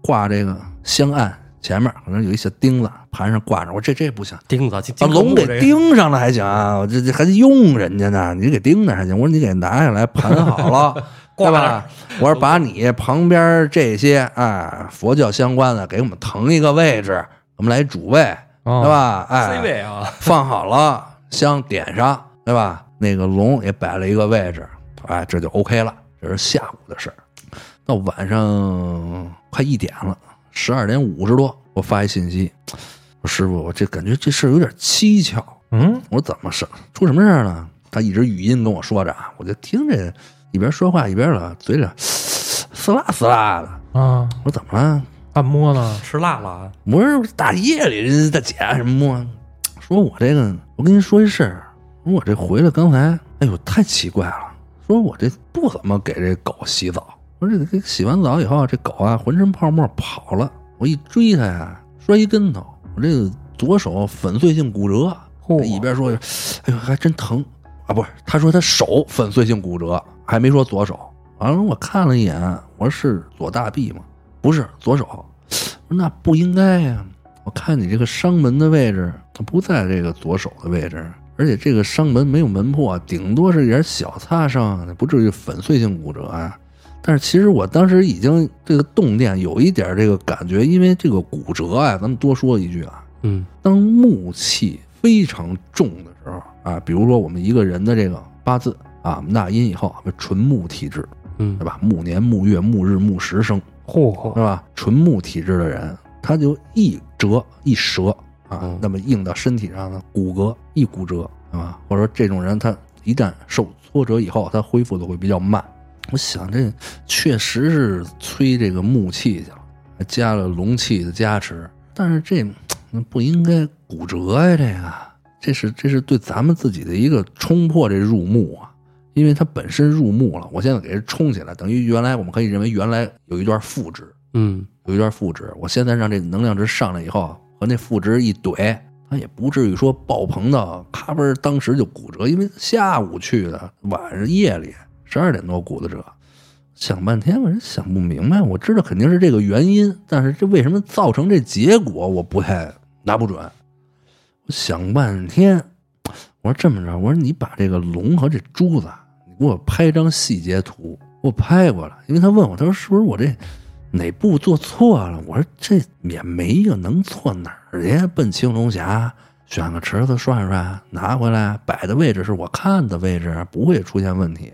[SPEAKER 1] 挂这个香案前面，可能有一小钉子，盘上挂着。我说这这不行，
[SPEAKER 3] 钉子，
[SPEAKER 1] 把龙给钉上了还行啊，我这这还得用人家呢，你给钉着还行。我说你给拿下来盘好了，[laughs] 对吧？我说把你旁边这些啊佛教相关的给我们腾一个位置，我们来主位，
[SPEAKER 2] 哦
[SPEAKER 1] 对吧
[SPEAKER 3] ？C
[SPEAKER 1] 哎，
[SPEAKER 3] 位啊，
[SPEAKER 1] 放好了，香点上，对吧？那个龙也摆了一个位置，哎，这就 OK 了。这是下午的事儿。到晚上快一点了，十二点五十多，我发一信息，我说师傅，我这感觉这事儿有点蹊跷。
[SPEAKER 2] 嗯，
[SPEAKER 1] 我说怎么事出什么事儿了？他一直语音跟我说着啊，我就听着一边说话一边了，嘴里嘶啦嘶啦的。
[SPEAKER 2] 啊，
[SPEAKER 1] 我说怎么了？
[SPEAKER 2] 按摩呢？
[SPEAKER 3] 吃辣了啊，
[SPEAKER 1] 我说大夜里人大姐什么摸？说我这个，我跟您说一事儿，说我这回来刚才，哎呦太奇怪了。说我这不怎么给这狗洗澡。我说这这洗完澡以后，这狗啊浑身泡沫跑了，我一追它呀，摔一跟头，我这个左手粉碎性骨折。
[SPEAKER 2] 嚯
[SPEAKER 1] 一边说，哎呦还真疼啊！不是，他说他手粉碎性骨折，还没说左手。完了，我看了一眼，我说是左大臂吗？不是，左手。我说那不应该呀、我看你这个伤门的位置，它不在这个左手的位置，而且这个伤门没有门破，顶多是一点小擦伤，不至于粉碎性骨折啊。但是其实我当时已经这个动念有一点这个感觉，因为这个骨折啊，咱们多说一句啊，
[SPEAKER 3] 嗯
[SPEAKER 1] 当木气非常重的时候啊，比如说我们一个人的这个八字啊，纳音以后纯木体质，
[SPEAKER 3] 嗯
[SPEAKER 1] 对吧？木年、木月、木日、木时生，
[SPEAKER 2] 嚯
[SPEAKER 1] 是吧？纯木体质的人，他就一折一折啊
[SPEAKER 3] 嗯，
[SPEAKER 1] 那么硬到身体上的骨骼一骨折，啊，或者说这种人他一旦受挫折以后，他恢复的会比较慢。我想这确实是催这个木气去了，还加了龙气的加持，但是这嗯不应该骨折呀，这个这是这是对咱们自己的一个冲破这入木啊，因为它本身入木了，我现在给它冲起来，等于原来我们可以认为原来有一段负值，
[SPEAKER 3] 嗯。
[SPEAKER 1] 有一段负值，我现在让这能量值上来以后，和那负值一怼，它也不至于说爆棚到咔嘣当时就骨折，因为下午去的，晚上夜里十二点多骨的折。想半天，我真想不明白。我知道肯定是这个原因，但是这为什么造成这结果，我不太拿不准。我想半天，我说这么着，我说你把这个龙和这珠子，你给我拍张细节图，给我拍过来。因为他问我，他说是不是我这哪步做错了？我说这也没有能错哪儿去？奔青龙峡选个池子涮涮，拿回来摆的位置是我看的位置，不会出现问题。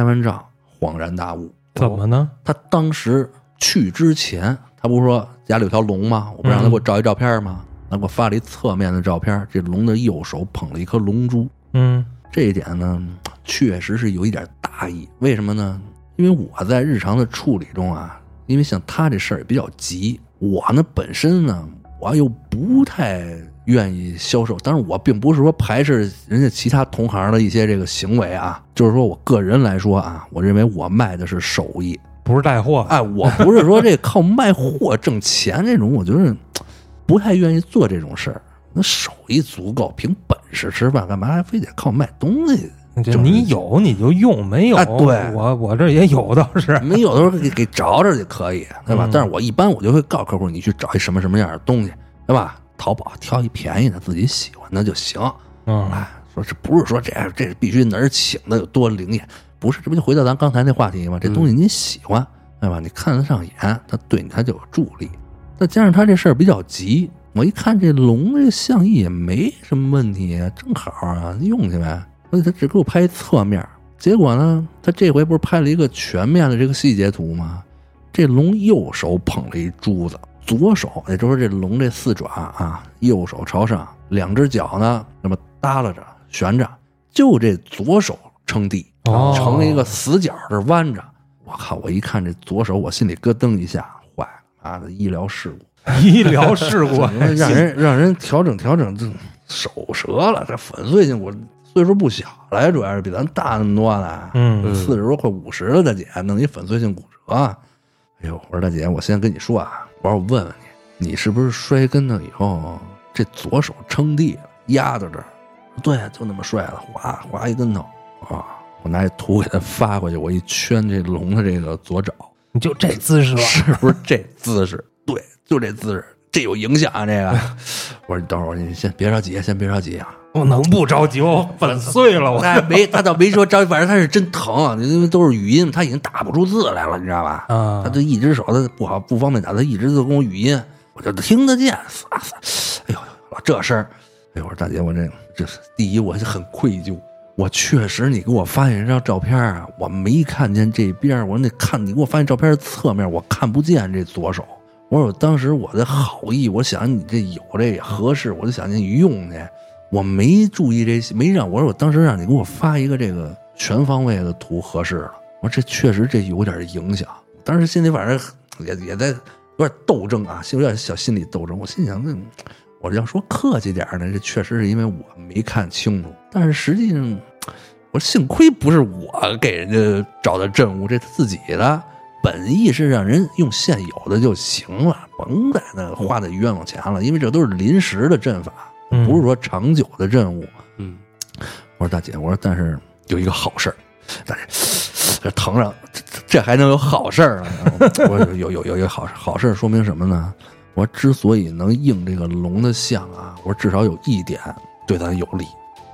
[SPEAKER 1] 拍完照，恍然大悟，
[SPEAKER 2] 怎么呢？
[SPEAKER 1] 他当时去之前，他不是说家里有条龙吗？我不让他给我照一照片吗？他给我发了一侧面的照片，这龙的右手捧了一颗龙珠。
[SPEAKER 2] 嗯
[SPEAKER 1] 这一点呢，确实是有一点大意。为什么呢？因为我在日常的处理中啊，因为像他这事儿也比较急，我呢本身呢，我又不太愿意销售。但是，我并不是说排斥人家其他同行的一些这个行为啊，就是说我个人来说啊，我认为我卖的是手艺。
[SPEAKER 2] 不是带货，
[SPEAKER 1] 哎，我不是说这靠卖货挣钱这种，我觉得不太愿意做这种事儿。那手艺足够，凭本事吃饭，干嘛还非得靠卖东西？
[SPEAKER 2] 就
[SPEAKER 1] 就是
[SPEAKER 2] 你有你就用，没有、
[SPEAKER 1] 啊对
[SPEAKER 2] 我我这也有倒是。
[SPEAKER 1] 没有的时候给给找找就可以，对吧？
[SPEAKER 2] 嗯
[SPEAKER 1] 但是我一般我就会告诉客户，你去找一什么什么样的东西，对吧？淘宝挑一便宜的，自己喜欢的就行。
[SPEAKER 2] 嗯
[SPEAKER 1] 哎，说这不是说这这必须哪儿请的有多灵验，不是，这不就回到咱刚才那话题吗？这东西你喜欢，对吧？你看得上眼，它对你它就有助力。再加上他这事儿比较急，我一看这龙这相意也没什么问题，正好啊，用去呗。所以他只给我拍侧面，结果呢，他这回不是拍了一个全面的这个细节图吗？这龙右手捧了一珠子，左手也就是这龙这四爪啊，右手朝上，两只脚呢那么耷拉着悬着，就这左手撑地，
[SPEAKER 2] 哦
[SPEAKER 1] 成了一个死角这弯着。我靠！我一看这左手，我心里咯噔一下，坏了，妈的医疗事故，
[SPEAKER 2] 医疗事故
[SPEAKER 1] 让人让人调整调整，这手折了，这粉碎性骨岁数不小了呀，主要是比咱大那么多呢。
[SPEAKER 2] 嗯
[SPEAKER 1] 四十多快五十了，大姐弄一粉碎性骨折。哎呦，我说大姐，我先跟你说啊，我说我问问你，你是不是摔跟头以后这左手撑地了，压到这儿？对，就那么摔了，哗哗一跟头啊！我拿这图给他发过去，我一圈这龙的这个左爪，
[SPEAKER 2] 你就这姿势，[laughs]
[SPEAKER 1] 是不是这姿势？对，就这姿势，这有影响啊！这个，[laughs] 我说你等会儿，你先别着急，先别着急啊！
[SPEAKER 2] 我能不着急？我粉碎了，我
[SPEAKER 1] 他没，他倒没说着急，反正他是真疼，因为都是语音，他已经打不出字来了，你知道吧？
[SPEAKER 2] 啊
[SPEAKER 1] 他就一只手他不好不方便打，他一直就跟我语音，我就听得见，哎呦，这声儿，哎呦，我说大姐，我这这第一我就很愧疚，我确实你给我发现这张照片啊，我没看见这边，我说那看你给我发现照片侧面，我看不见这左手。我说我当时我的好意，我想你这有这也合适，我就想你用去，我没注意这些，没让我说我当时让你给我发一个这个全方位的图合适了。我说这确实这有点影响，当时心里反正也也在有点斗争啊，心有点小心理斗争。我心想，那我要说客气点呢，这确实是因为我没看清楚，但是实际上，我幸亏不是我给人家找的阵物，这他自己的。本意是让人用现有的就行了，甭在那花那冤枉钱了，因为这都是临时的阵法，不是说长久的任务。
[SPEAKER 3] 嗯，
[SPEAKER 1] 我说大姐，我说但是有一个好事儿，大姐，这疼上，这还能有好事儿啊？[laughs] 我说有有有有好事好事儿，说明什么呢？我说之所以能应这个龙的相啊，我说至少有一点对咱有利，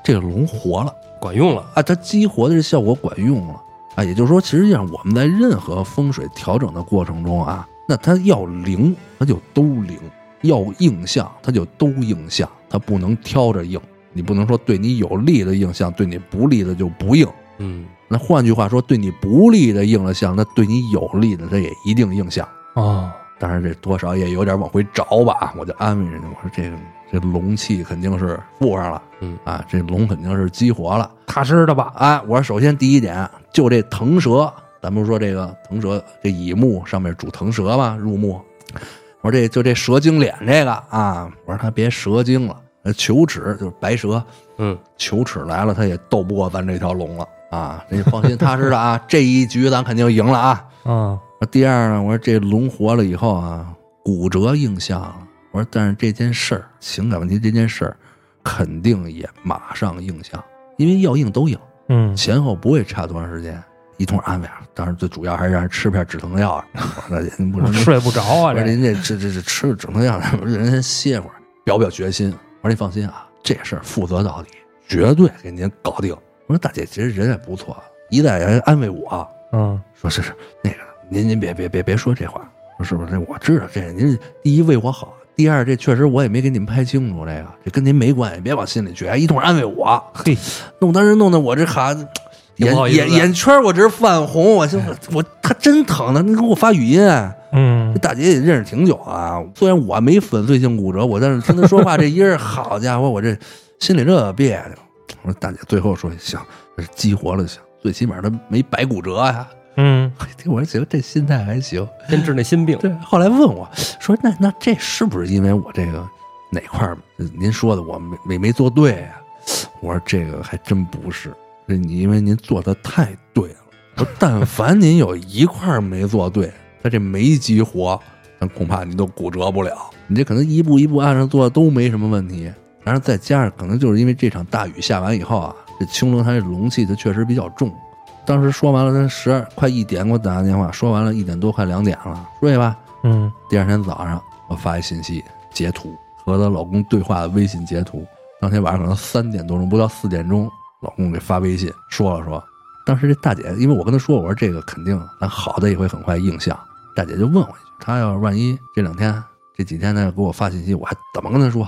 [SPEAKER 1] 这个龙活了
[SPEAKER 3] 管用了。
[SPEAKER 1] 啊，它激活的这效果管用了啊。也就是说，实际上我们在任何风水调整的过程中啊，那它要灵，它就都灵；要应相，它就都应象，它不能挑着硬。你不能说对你有利的硬象，对你不利的就不硬。
[SPEAKER 3] 嗯，
[SPEAKER 1] 那换句话说，对你不利的应了象，那对你有利的它也一定硬象。
[SPEAKER 2] 啊，
[SPEAKER 1] 当然，这多少也有点往回找吧。我就安慰人家，我说这个这龙气肯定是附上了，
[SPEAKER 3] 嗯
[SPEAKER 1] 啊，这龙肯定是激活了。
[SPEAKER 2] 踏实的吧？
[SPEAKER 1] 啊，我说首先第一点，就这腾蛇，咱不是说这个腾蛇这乙木上面主腾蛇嘛，入木。我说这就这蛇精脸这个啊，我说他别蛇精了，呃球齿就是白蛇，
[SPEAKER 3] 嗯，
[SPEAKER 1] 求齿来了，他也斗不过咱这条龙了啊！这放心踏实的啊，这一局咱肯定赢了啊。
[SPEAKER 2] 啊，
[SPEAKER 1] 第二呢，我说这龙活了以后啊，骨折应象了。我说但是这件事儿，情感问题这件事儿，肯定也马上应象，因为要应都应。
[SPEAKER 2] 嗯，
[SPEAKER 1] 前后不会差多长时间。一通安慰啊，当然最主要还是让人吃片止疼药啊。[laughs] 我说您不能
[SPEAKER 2] 睡不着啊，
[SPEAKER 1] 您这这这这吃个止疼药，[laughs] 让人先歇会儿，表表决心。我说你放心啊，这事儿负责到底，绝对给您搞定。我说大姐其实人也不错，一再人安慰我
[SPEAKER 2] 嗯
[SPEAKER 1] 说是是那个您您别别别别说这话，说是不是？这我知道这您第一为我好，第二这确实我也没给你们拍清楚这个，这跟您没关系，别往心里去。一通安慰我，
[SPEAKER 2] 嘿，
[SPEAKER 1] 弄当时弄得我这哈眼眼眼圈我这是泛红，我就我他真疼呢，你给我发语音。
[SPEAKER 2] 嗯
[SPEAKER 1] 这大姐也认识挺久啊，虽然我没粉碎性骨折，我但是听她说话这音儿，好家伙，我这心里这别扭。我说大姐最后说行，这是激活了就行，最起码她没白骨折呀。
[SPEAKER 2] 嗯
[SPEAKER 1] 听我说行，这心态还行。
[SPEAKER 3] 先治那心病。
[SPEAKER 1] 对，后来问我说那那这是不是因为我这个哪块儿您说的我没没没做对呀、我说这个还真不是，这你因为您做的太对了。我但凡您有一块儿没做对，他这没激活，那恐怕你都骨折不了。你这可能一步一步按着做都没什么问题，然后再加上可能就是因为这场大雨下完以后啊，这青龙它这龙气它确实比较重。当时说完了，他十二快一点给我打个电话，说完了一点多快两点了，睡吧。
[SPEAKER 2] 嗯
[SPEAKER 1] 第二天早上我发一信息截图和她老公对话的微信截图，当天晚上可能三点多钟不到四点钟，老公给发微信说了说，当时这大姐因为我跟她说我说这个肯定咱好的也会很快应下，大姐就问我一句，她要是万一这两天这几天呢给我发信息，我还怎么跟她说？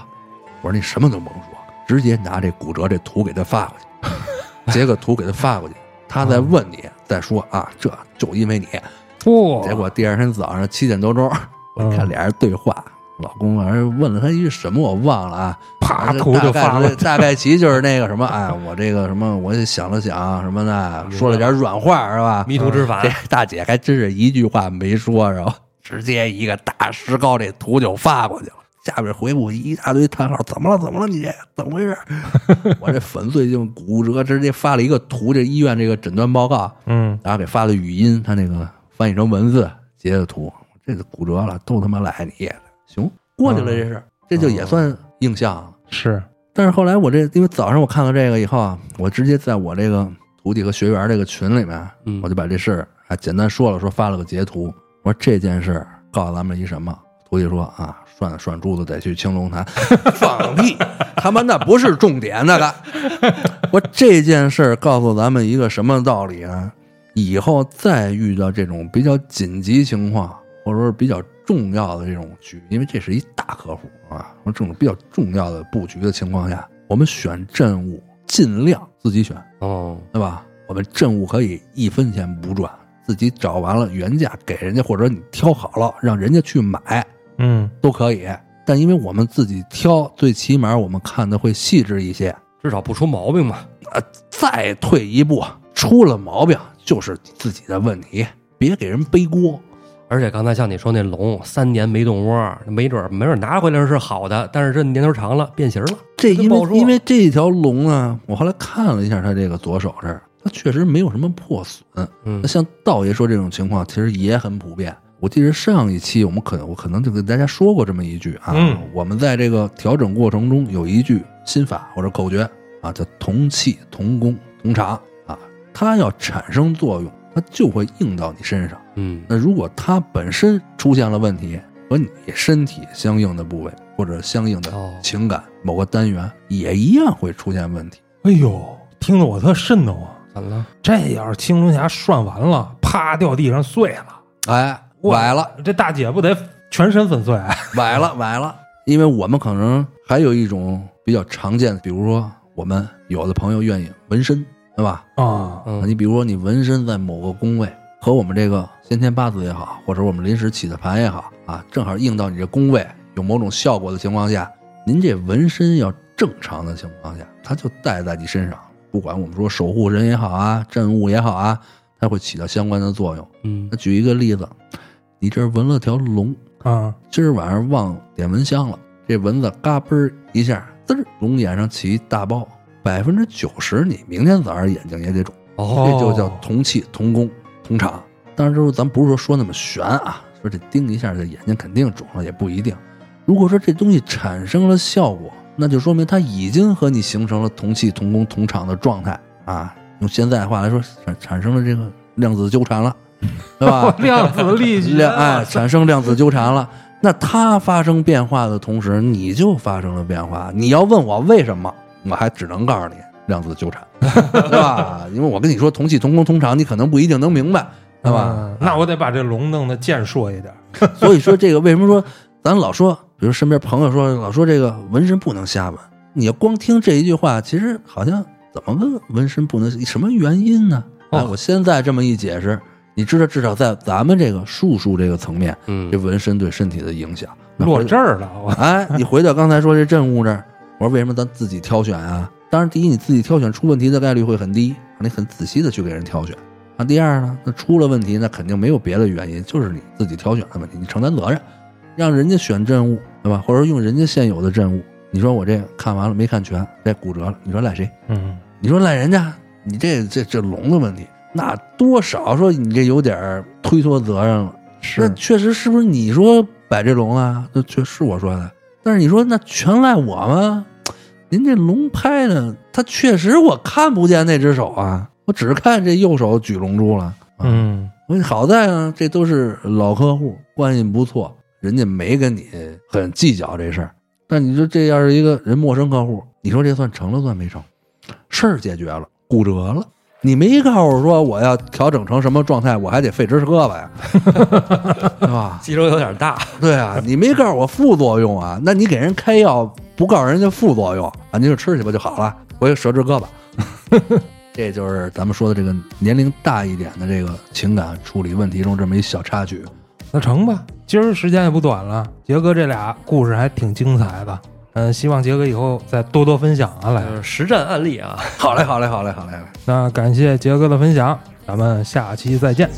[SPEAKER 1] 我说你什么都甭说，直接拿这骨折这图给她发过去，截个图给她发过去，她再问你再说啊，这就因为你。
[SPEAKER 2] 哦，
[SPEAKER 1] 结果第二天早上七点多钟，我
[SPEAKER 2] 嗯
[SPEAKER 1] 看俩人对话，老公反正问了她一句什么我忘了啊，
[SPEAKER 2] 啪
[SPEAKER 1] 反正
[SPEAKER 2] 图就发了
[SPEAKER 1] 大概是，大概其就是那个什么，哎，我这个什么，我也想了想什么的，[laughs] 说了点软话是吧？
[SPEAKER 3] 迷途知返
[SPEAKER 1] 这，大姐还真是一句话没说，然后直接一个大石膏这图就发过去了。下边回复一大堆叹号，怎么了？怎么了？你这怎么回事？[laughs] 我这粉碎性骨折，直接发了一个图，这医院这个诊断报告，
[SPEAKER 2] 嗯
[SPEAKER 1] 然后给发的语音，他那个翻译成文字截的图，这个骨折了，都他妈赖你，行，过去了，这是，这就也算印象了。
[SPEAKER 2] 是，
[SPEAKER 1] 但是后来我这，因为早上我看到这个以后啊，我直接在我这个徒弟和学员这个群里面，
[SPEAKER 3] 嗯
[SPEAKER 1] 我就把这事儿还简单说了说，发了个截图，我说这件事儿告诉咱们一什么？徒弟说啊，涮涮珠子得去青龙潭，[laughs] 放屁，他妈那不是重点，那个。[laughs] 我说这件事儿告诉咱们一个什么道理呢？以后再遇到这种比较紧急情况，或者说是比较重要的这种局，因为这是一大客户啊，这种比较重要的布局的情况下，我们选阵务尽量自己选，
[SPEAKER 3] 哦，
[SPEAKER 1] 对吧？我们阵务可以一分钱不赚，自己找完了原价给人家，或者你挑好了让人家去买
[SPEAKER 2] 嗯
[SPEAKER 1] 都可以。但因为我们自己挑，最起码我们看的会细致一些。
[SPEAKER 3] 至少不出毛病嘛。
[SPEAKER 1] 再退一步，出了毛病就是自己的问题，别给人背锅。
[SPEAKER 3] 而且刚才像你说那龙三年没动窝，没准儿没准儿拿回来是好的，但是这年头长了变形了。
[SPEAKER 1] 这因为因为这条龙啊，我后来看了一下它这个左手这儿，它确实没有什么破损。
[SPEAKER 3] 嗯
[SPEAKER 1] 那像道爷说这种情况，其实也很普遍。我记得上一期我们可能我可能就跟大家说过这么一句啊，
[SPEAKER 2] 嗯
[SPEAKER 1] 我们在这个调整过程中有一句心法或者口诀啊，叫同气同工同长啊，它要产生作用，它就会应到你身上。
[SPEAKER 3] 嗯
[SPEAKER 1] 那如果它本身出现了问题，和你身体相应的部位或者相应的
[SPEAKER 3] 哦
[SPEAKER 1] 情感某个单元也一样会出现问题。
[SPEAKER 2] 哎呦，听得我特瘆得慌。
[SPEAKER 3] 怎么了？
[SPEAKER 2] 这要是青龙峡涮完了，啪掉地上碎了，
[SPEAKER 1] 哎，崴了，
[SPEAKER 2] 这大姐不得全身粉碎？[laughs]
[SPEAKER 1] 崴了，崴了。因为我们可能还有一种比较常见的，比如说我们有的朋友愿意纹身，对吧？
[SPEAKER 2] 啊，
[SPEAKER 3] 嗯
[SPEAKER 1] 你比如说你纹身在某个宫位，和我们这个先天八字也好，或者我们临时起的盘也好啊，正好应到你这宫位有某种效果的情况下，您这纹身要正常的情况下，它就带在你身上，不管我们说守护神也好啊，镇物也好啊，它会起到相关的作用。
[SPEAKER 3] 嗯
[SPEAKER 1] 那举一个例子，你这儿纹了条龙，
[SPEAKER 2] 啊，
[SPEAKER 1] 今儿晚上忘点蚊香了，这蚊子嘎嘣儿一下，滋儿，龙眼上起一大包，百分之九十你明天早上眼睛也得肿。
[SPEAKER 3] 哦
[SPEAKER 1] 这就叫同气同工同场。当然，就是咱不是说说那么悬啊，说这盯一下这眼睛肯定肿了也不一定。如果说这东西产生了效果，那就说明它已经和你形成了同气同工同场的状态啊。用现在话来说，产产生了这个量子纠缠了，[laughs] 对吧？
[SPEAKER 2] 量子力学，
[SPEAKER 1] 量哎，产生量子纠缠了。那它发生变化的同时，你就发生了变化。你要问我为什么，我还只能告诉你量子纠缠，对吧？因为我跟你说同气同工同场，你可能不一定能明白，对吧？
[SPEAKER 2] 嗯那我得把这龙弄得健硕一点。[laughs]
[SPEAKER 1] 所以说这个为什么说咱老说，比如身边朋友说老说这个纹身不能瞎纹，你要光听这一句话，其实好像怎么个纹身不能？什么原因呢？
[SPEAKER 2] 哦
[SPEAKER 1] 哎，我现在这么一解释，你知道至少在咱们这个术数这个层面，
[SPEAKER 3] 嗯
[SPEAKER 1] 这纹身对身体的影响。那
[SPEAKER 2] 落
[SPEAKER 1] 回
[SPEAKER 2] 这儿了，我
[SPEAKER 1] 哎，你回到刚才说这阵物这儿，我说为什么咱自己挑选啊？当然，第一，你自己挑选出问题的概率会很低，你很仔细的去给人挑选。啊，第二呢，那出了问题，那肯定没有别的原因，就是你自己挑选的问题，你承担责任，让人家选阵物，对吧？或者说用人家现有的阵物，你说我这看完了没看全，这骨折了，你说赖谁？
[SPEAKER 2] 嗯，
[SPEAKER 1] 你说赖人家，你这这这龙的问题，那多少说你这有点儿推脱责任了。
[SPEAKER 2] 是那
[SPEAKER 1] 确实是不是你说摆这龙啊？那确是我说的，但是你说那全赖我吗？您这龙拍呢，他确实我看不见那只手啊，我只看这右手举龙珠了。啊，
[SPEAKER 2] 嗯
[SPEAKER 1] 我好在呢，这都是老客户，关系不错，人家没跟你很计较这事儿。但你说这要是一个人陌生客户，你说这算成了算没成？事儿解决了，骨折了，你没告诉说我要调整成什么状态，我还得费只胳膊呀，[laughs] 对吧？
[SPEAKER 3] 肌肉有点大，
[SPEAKER 1] 对啊，你没告诉我副作用啊，那你给人开药不告诉人家副作用啊，您就吃去吧就好了，我也折只胳膊。[laughs] 这就是咱们说的这个年龄大一点的这个情感处理问题中这么一小插曲。
[SPEAKER 2] 那成吧，今儿时间也不短了，杰哥这俩故事还挺精彩的。嗯，希望杰哥以后再多多分享啊，来。
[SPEAKER 3] 实战案例啊。
[SPEAKER 1] 好嘞，好嘞，好嘞，好嘞。
[SPEAKER 2] 那感谢杰哥的分享，咱们下期再见。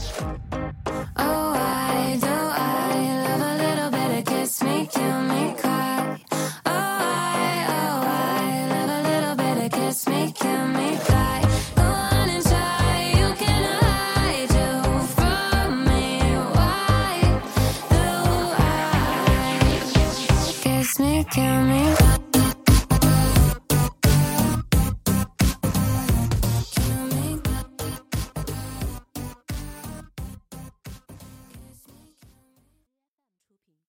[SPEAKER 4] tell me